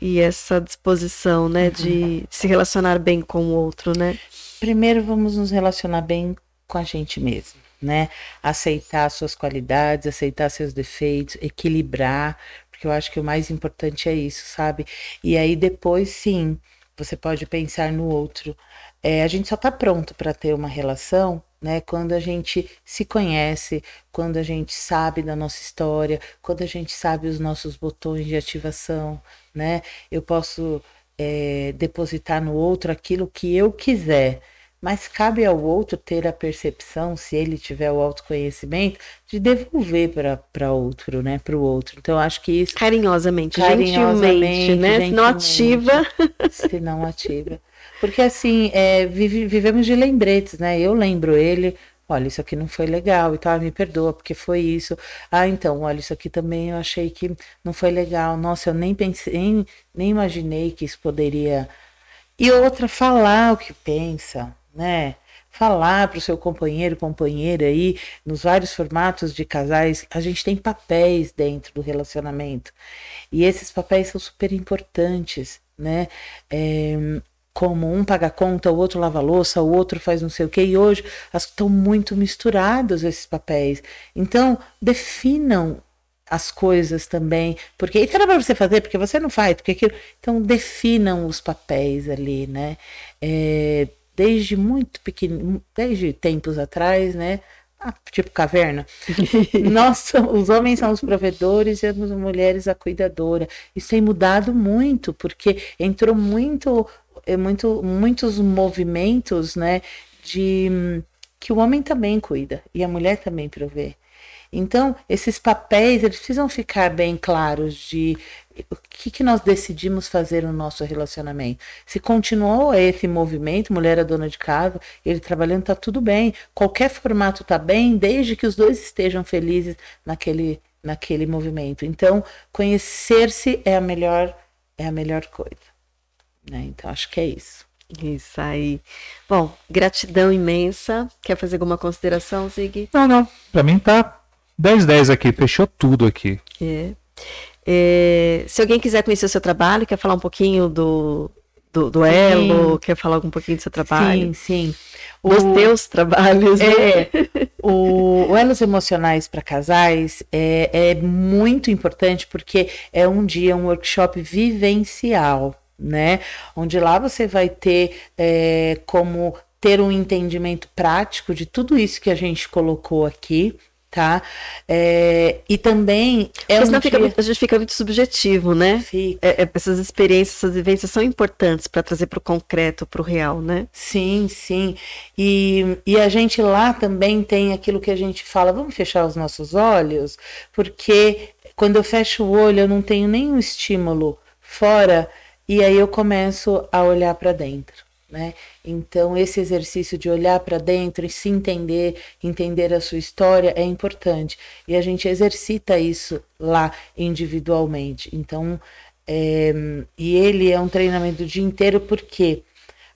e essa disposição, né, Uhum. de se relacionar bem com o outro, né? Primeiro vamos nos relacionar bem com a gente mesmo, né? Aceitar suas qualidades, aceitar seus defeitos, equilibrar, porque eu acho que o mais importante é isso, sabe? E aí depois sim, você pode pensar no outro. É, a gente só tá pronto para ter uma relação, né? Quando a gente se conhece, quando a gente sabe da nossa história, quando a gente sabe os nossos botões de ativação, né? Eu posso é, depositar no outro aquilo que eu quiser. Mas cabe ao outro ter a percepção, se ele tiver o autoconhecimento, de devolver para outro, né? Para o outro. Então, acho que isso Carinhosamente, Carinhosamente, gentilmente, né? Se não gentilmente. ativa. se não ativa. Porque assim, é, vive- vivemos de lembretes, né? Eu lembro ele, olha, isso aqui não foi legal e tal, ah, me perdoa, porque foi isso. Ah, então, olha, isso aqui também eu achei que não foi legal. Nossa, eu nem pensei, nem, nem imaginei que isso poderia. E outra, falar o que pensa, né? Falar para o seu companheiro, companheira aí, nos vários formatos de casais, a gente tem papéis dentro do relacionamento. E esses papéis são super importantes, né? É, como um paga conta, o outro lava a louça, o outro faz não sei o quê, e hoje estão muito misturados esses papéis. Então, definam as coisas também, porque isso era para você fazer, porque você não faz, porque aquilo. Então, definam os papéis ali, né? É, desde muito pequeno, desde tempos atrás, né? Ah, tipo caverna. Nós, os homens são os provedores e as mulheres a cuidadora. Isso tem mudado muito, porque entrou muito, é, muito muitos movimentos, né, de que o homem também cuida e a mulher também provê. Então, esses papéis, eles precisam ficar bem claros de o que, que nós decidimos fazer no nosso relacionamento. Se continuou esse movimento, mulher é dona de casa, ele trabalhando, tá tudo bem. Qualquer formato tá bem, desde que os dois estejam felizes naquele, naquele movimento. Então, conhecer-se é a melhor, é a melhor coisa. Né? Então, acho que é isso. Isso aí. Bom, gratidão imensa. Quer fazer alguma consideração, Zig? Não, não. Pra mim tá 10-10 aqui. Fechou tudo aqui. É. É, se alguém quiser conhecer o seu trabalho, quer falar um pouquinho do, do, do Elo, quer falar um pouquinho do seu trabalho? Sim, sim. Dos O- teus trabalhos. né? É, o, o Elos Emocionais para Casais é, é muito importante porque é um dia, um workshop vivencial, né? Onde lá você vai ter é, como ter um entendimento prático de tudo isso que a gente colocou aqui, tá? É, e também é Porque senão fica dia... muito- a gente fica muito subjetivo, né? Fica. É- é- essas experiências, essas vivências são importantes para trazer para o concreto, para o real, né? Sim, sim. E, e a gente lá também tem aquilo que a gente fala, vamos fechar os nossos olhos, porque quando eu fecho o olho eu não tenho nenhum estímulo fora e aí eu começo a olhar para dentro, né? Então esse exercício de olhar para dentro e se entender, entender a sua história é importante e a gente exercita isso lá individualmente. Então é, e ele é um treinamento o dia inteiro porque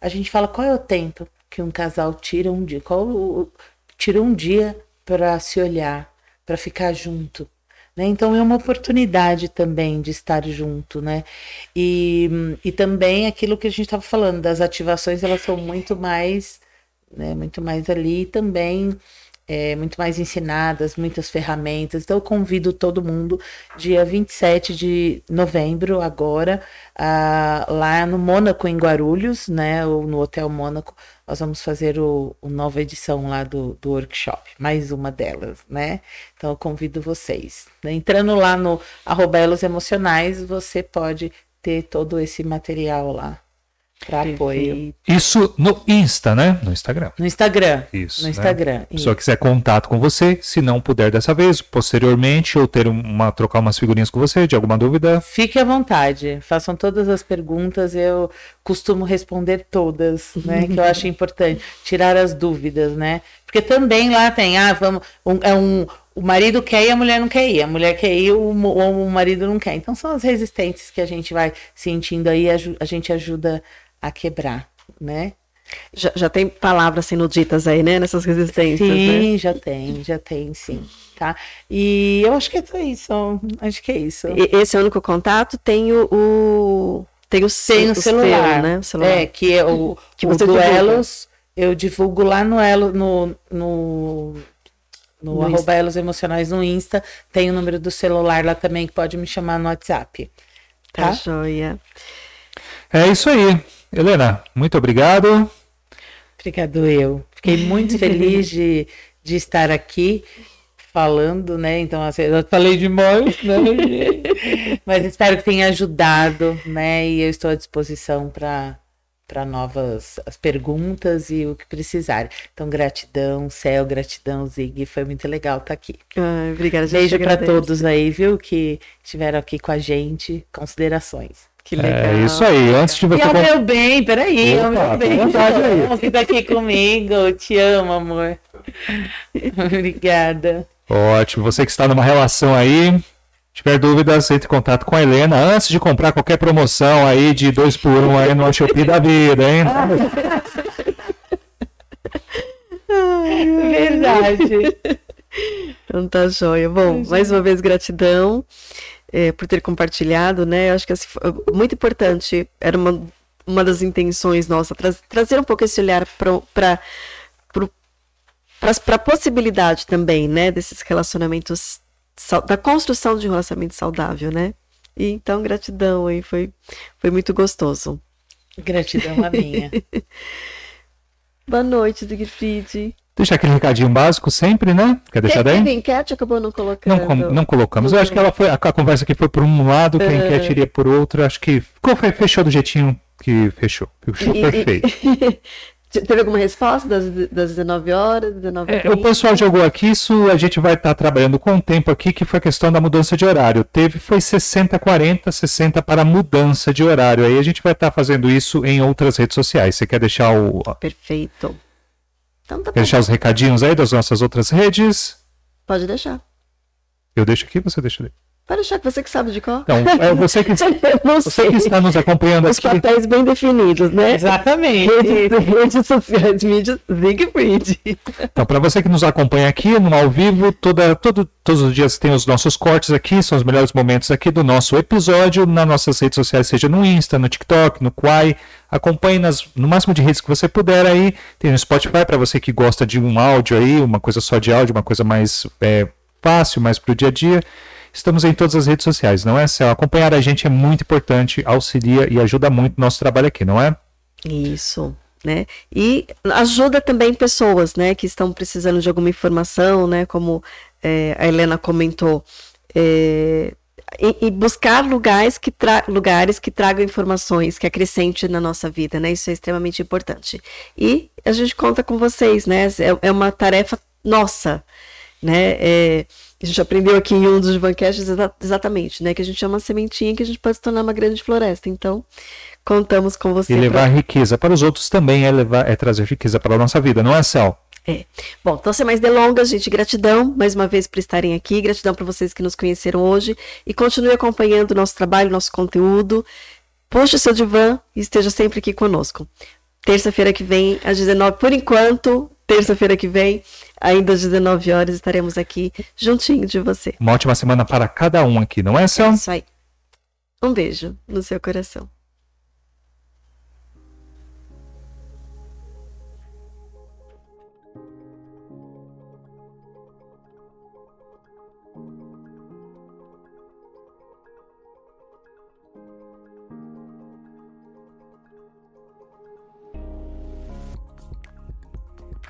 a gente fala qual é o tempo que um casal tira um dia, qual tira um dia para se olhar, para ficar junto. Né? Então é uma oportunidade também de estar junto, né? E, e também aquilo que a gente estava falando, das ativações, elas são muito mais, né, muito mais ali também é, muito mais ensinadas, muitas ferramentas. Então eu convido todo mundo, dia 27 de novembro, agora, ah, lá no Mônaco, em Guarulhos, né? Ou no Hotel Mônaco, nós vamos fazer o, o nova edição lá do, do workshop, mais uma delas, né? Então eu convido vocês. Entrando lá no arroba Elos Emocionais, você pode ter todo esse material lá para apoio. Isso no Insta, né? No Instagram. No Instagram. Isso. No né? Instagram. Se a pessoa quiser contato com você, se não puder dessa vez, posteriormente, ou ter uma, trocar umas figurinhas com você, de alguma dúvida, Fique à vontade, façam todas as perguntas, eu costumo responder todas, né? que eu acho importante, tirar as dúvidas, né? Porque também lá tem, ah, vamos, um, é um, o marido quer e a mulher não quer ir, a mulher quer ir o, mo- o marido não quer. Então são as resistências que a gente vai sentindo aí, a, gente ajuda a quebrar, né? Já, já tem palavras sendo ditas aí, né? Nessas resistências, né? Sim, já tem, já tem, sim, tá? E eu acho que é isso, acho que é isso. E- Esse é o único contato. Tem o, o- tem o, Tem o celular, seu, né? O celular. É, que é o, Que o do divulga. Eu divulgo lá no Elo, no, no, no, No arroba Insta. Elos Emocionais no Insta, tem o número do celular lá também, que pode me chamar no WhatsApp. Tá Tá? joia. é isso aí. Helena, muito obrigado. Obrigado eu. Fiquei muito feliz de, de estar aqui falando, né? Então, assim, eu falei demais, né? Mas espero que tenha ajudado, né? E eu estou à disposição para para novas as perguntas e o que precisarem. Então, gratidão, Céu, gratidão, Zig. Foi muito legal estar aqui. Ai, obrigada, gente. Beijo para todos aí, viu? Que estiveram aqui com a gente. Considerações. Que legal. É isso aí. Antes de E você. ao con- meu bem, peraí, ao Opa, meu bem. fica à vontade aí. Fica aqui comigo, te amo, amor. Obrigada. Ótimo. Você que está numa relação aí, tiver dúvidas, entre em contato com a Helena antes de comprar qualquer promoção aí de dois por um aí no Shopee da vida, hein? Verdade. Então tá joia. Bom, mais uma vez gratidão eh, por ter compartilhado, né? Eu acho que assim, foi muito importante, era uma, uma das intenções nossa, tra- trazer um pouco esse olhar para para a possibilidade também, né, desses relacionamentos, da construção de um relacionamento saudável, né? E então, gratidão aí, foi, foi muito gostoso. Gratidão a minha. Boa noite, Zigfried. Deixa aquele recadinho básico sempre, né? Quer deixar daí? Teve enquete, acabou não colocando. Não, não colocamos. Eu acho que ela foi. A, a conversa aqui foi por um lado, quem É. quer iria por outro. Acho que ficou, fe- fechou do jeitinho que fechou. Fechou E- e- perfeito. Teve alguma resposta das, das 19 horas, 19 É, o pessoal jogou aqui, isso a gente vai estar trabalhando com o tempo aqui, que foi a questão da mudança de horário. Teve, foi 60, 40, 60 para mudança de horário. Aí a gente vai estar fazendo isso em outras redes sociais. Você quer deixar o. Perfeito. Então tá Quer bom. deixar os recadinhos aí das nossas outras redes? Pode deixar. Eu deixo aqui, você deixa ali. Para achar que você que sabe de qual. Então, é você que, Não você sei. que está nos acompanhando Os aqui. papéis bem definidos, né? Exatamente. Redes, redes sociais, mídias, Siegfried. Então, para você que nos acompanha aqui no ao vivo, toda, todo, todos os dias tem os nossos cortes aqui, são os melhores momentos aqui do nosso episódio, nas nossas redes sociais, seja no Insta, no TikTok, no Quai. Acompanhe nas, no máximo de redes que você puder aí. Tem no Spotify para você que gosta de um áudio aí, uma coisa só de áudio, uma coisa mais é, fácil, mais para o dia a dia. Estamos em todas as redes sociais, não é, Céu? Acompanhar a gente é muito importante, auxilia e ajuda muito o nosso trabalho aqui, não é? Isso, né? E ajuda também pessoas, né, que estão precisando de alguma informação, né, como é, a Helena comentou, é, e, e buscar lugares que, lugares que tragam informações, que acrescente na nossa vida, né? Isso é extremamente importante. E a gente conta com vocês, né? É, é uma tarefa nossa, né? A gente aprendeu aqui em um dos exa exatamente, né? Que a gente é uma sementinha que a gente pode se tornar uma grande floresta. Então, contamos com você. E levar pra- riqueza para os outros também é, levar, é trazer riqueza para a nossa vida, não é, Céu? É. Bom, então sem mais delongas, gente, gratidão mais uma vez por estarem aqui, gratidão para vocês que nos conheceram hoje e continue acompanhando o nosso trabalho, nosso conteúdo. Puxe o seu divã e esteja sempre aqui conosco. Terça-feira que vem, às 19 por enquanto, terça-feira que vem, ainda às 19 horas, estaremos aqui juntinho de você. Uma ótima semana para cada um aqui, não é, É Céu? isso aí. Um beijo no seu coração.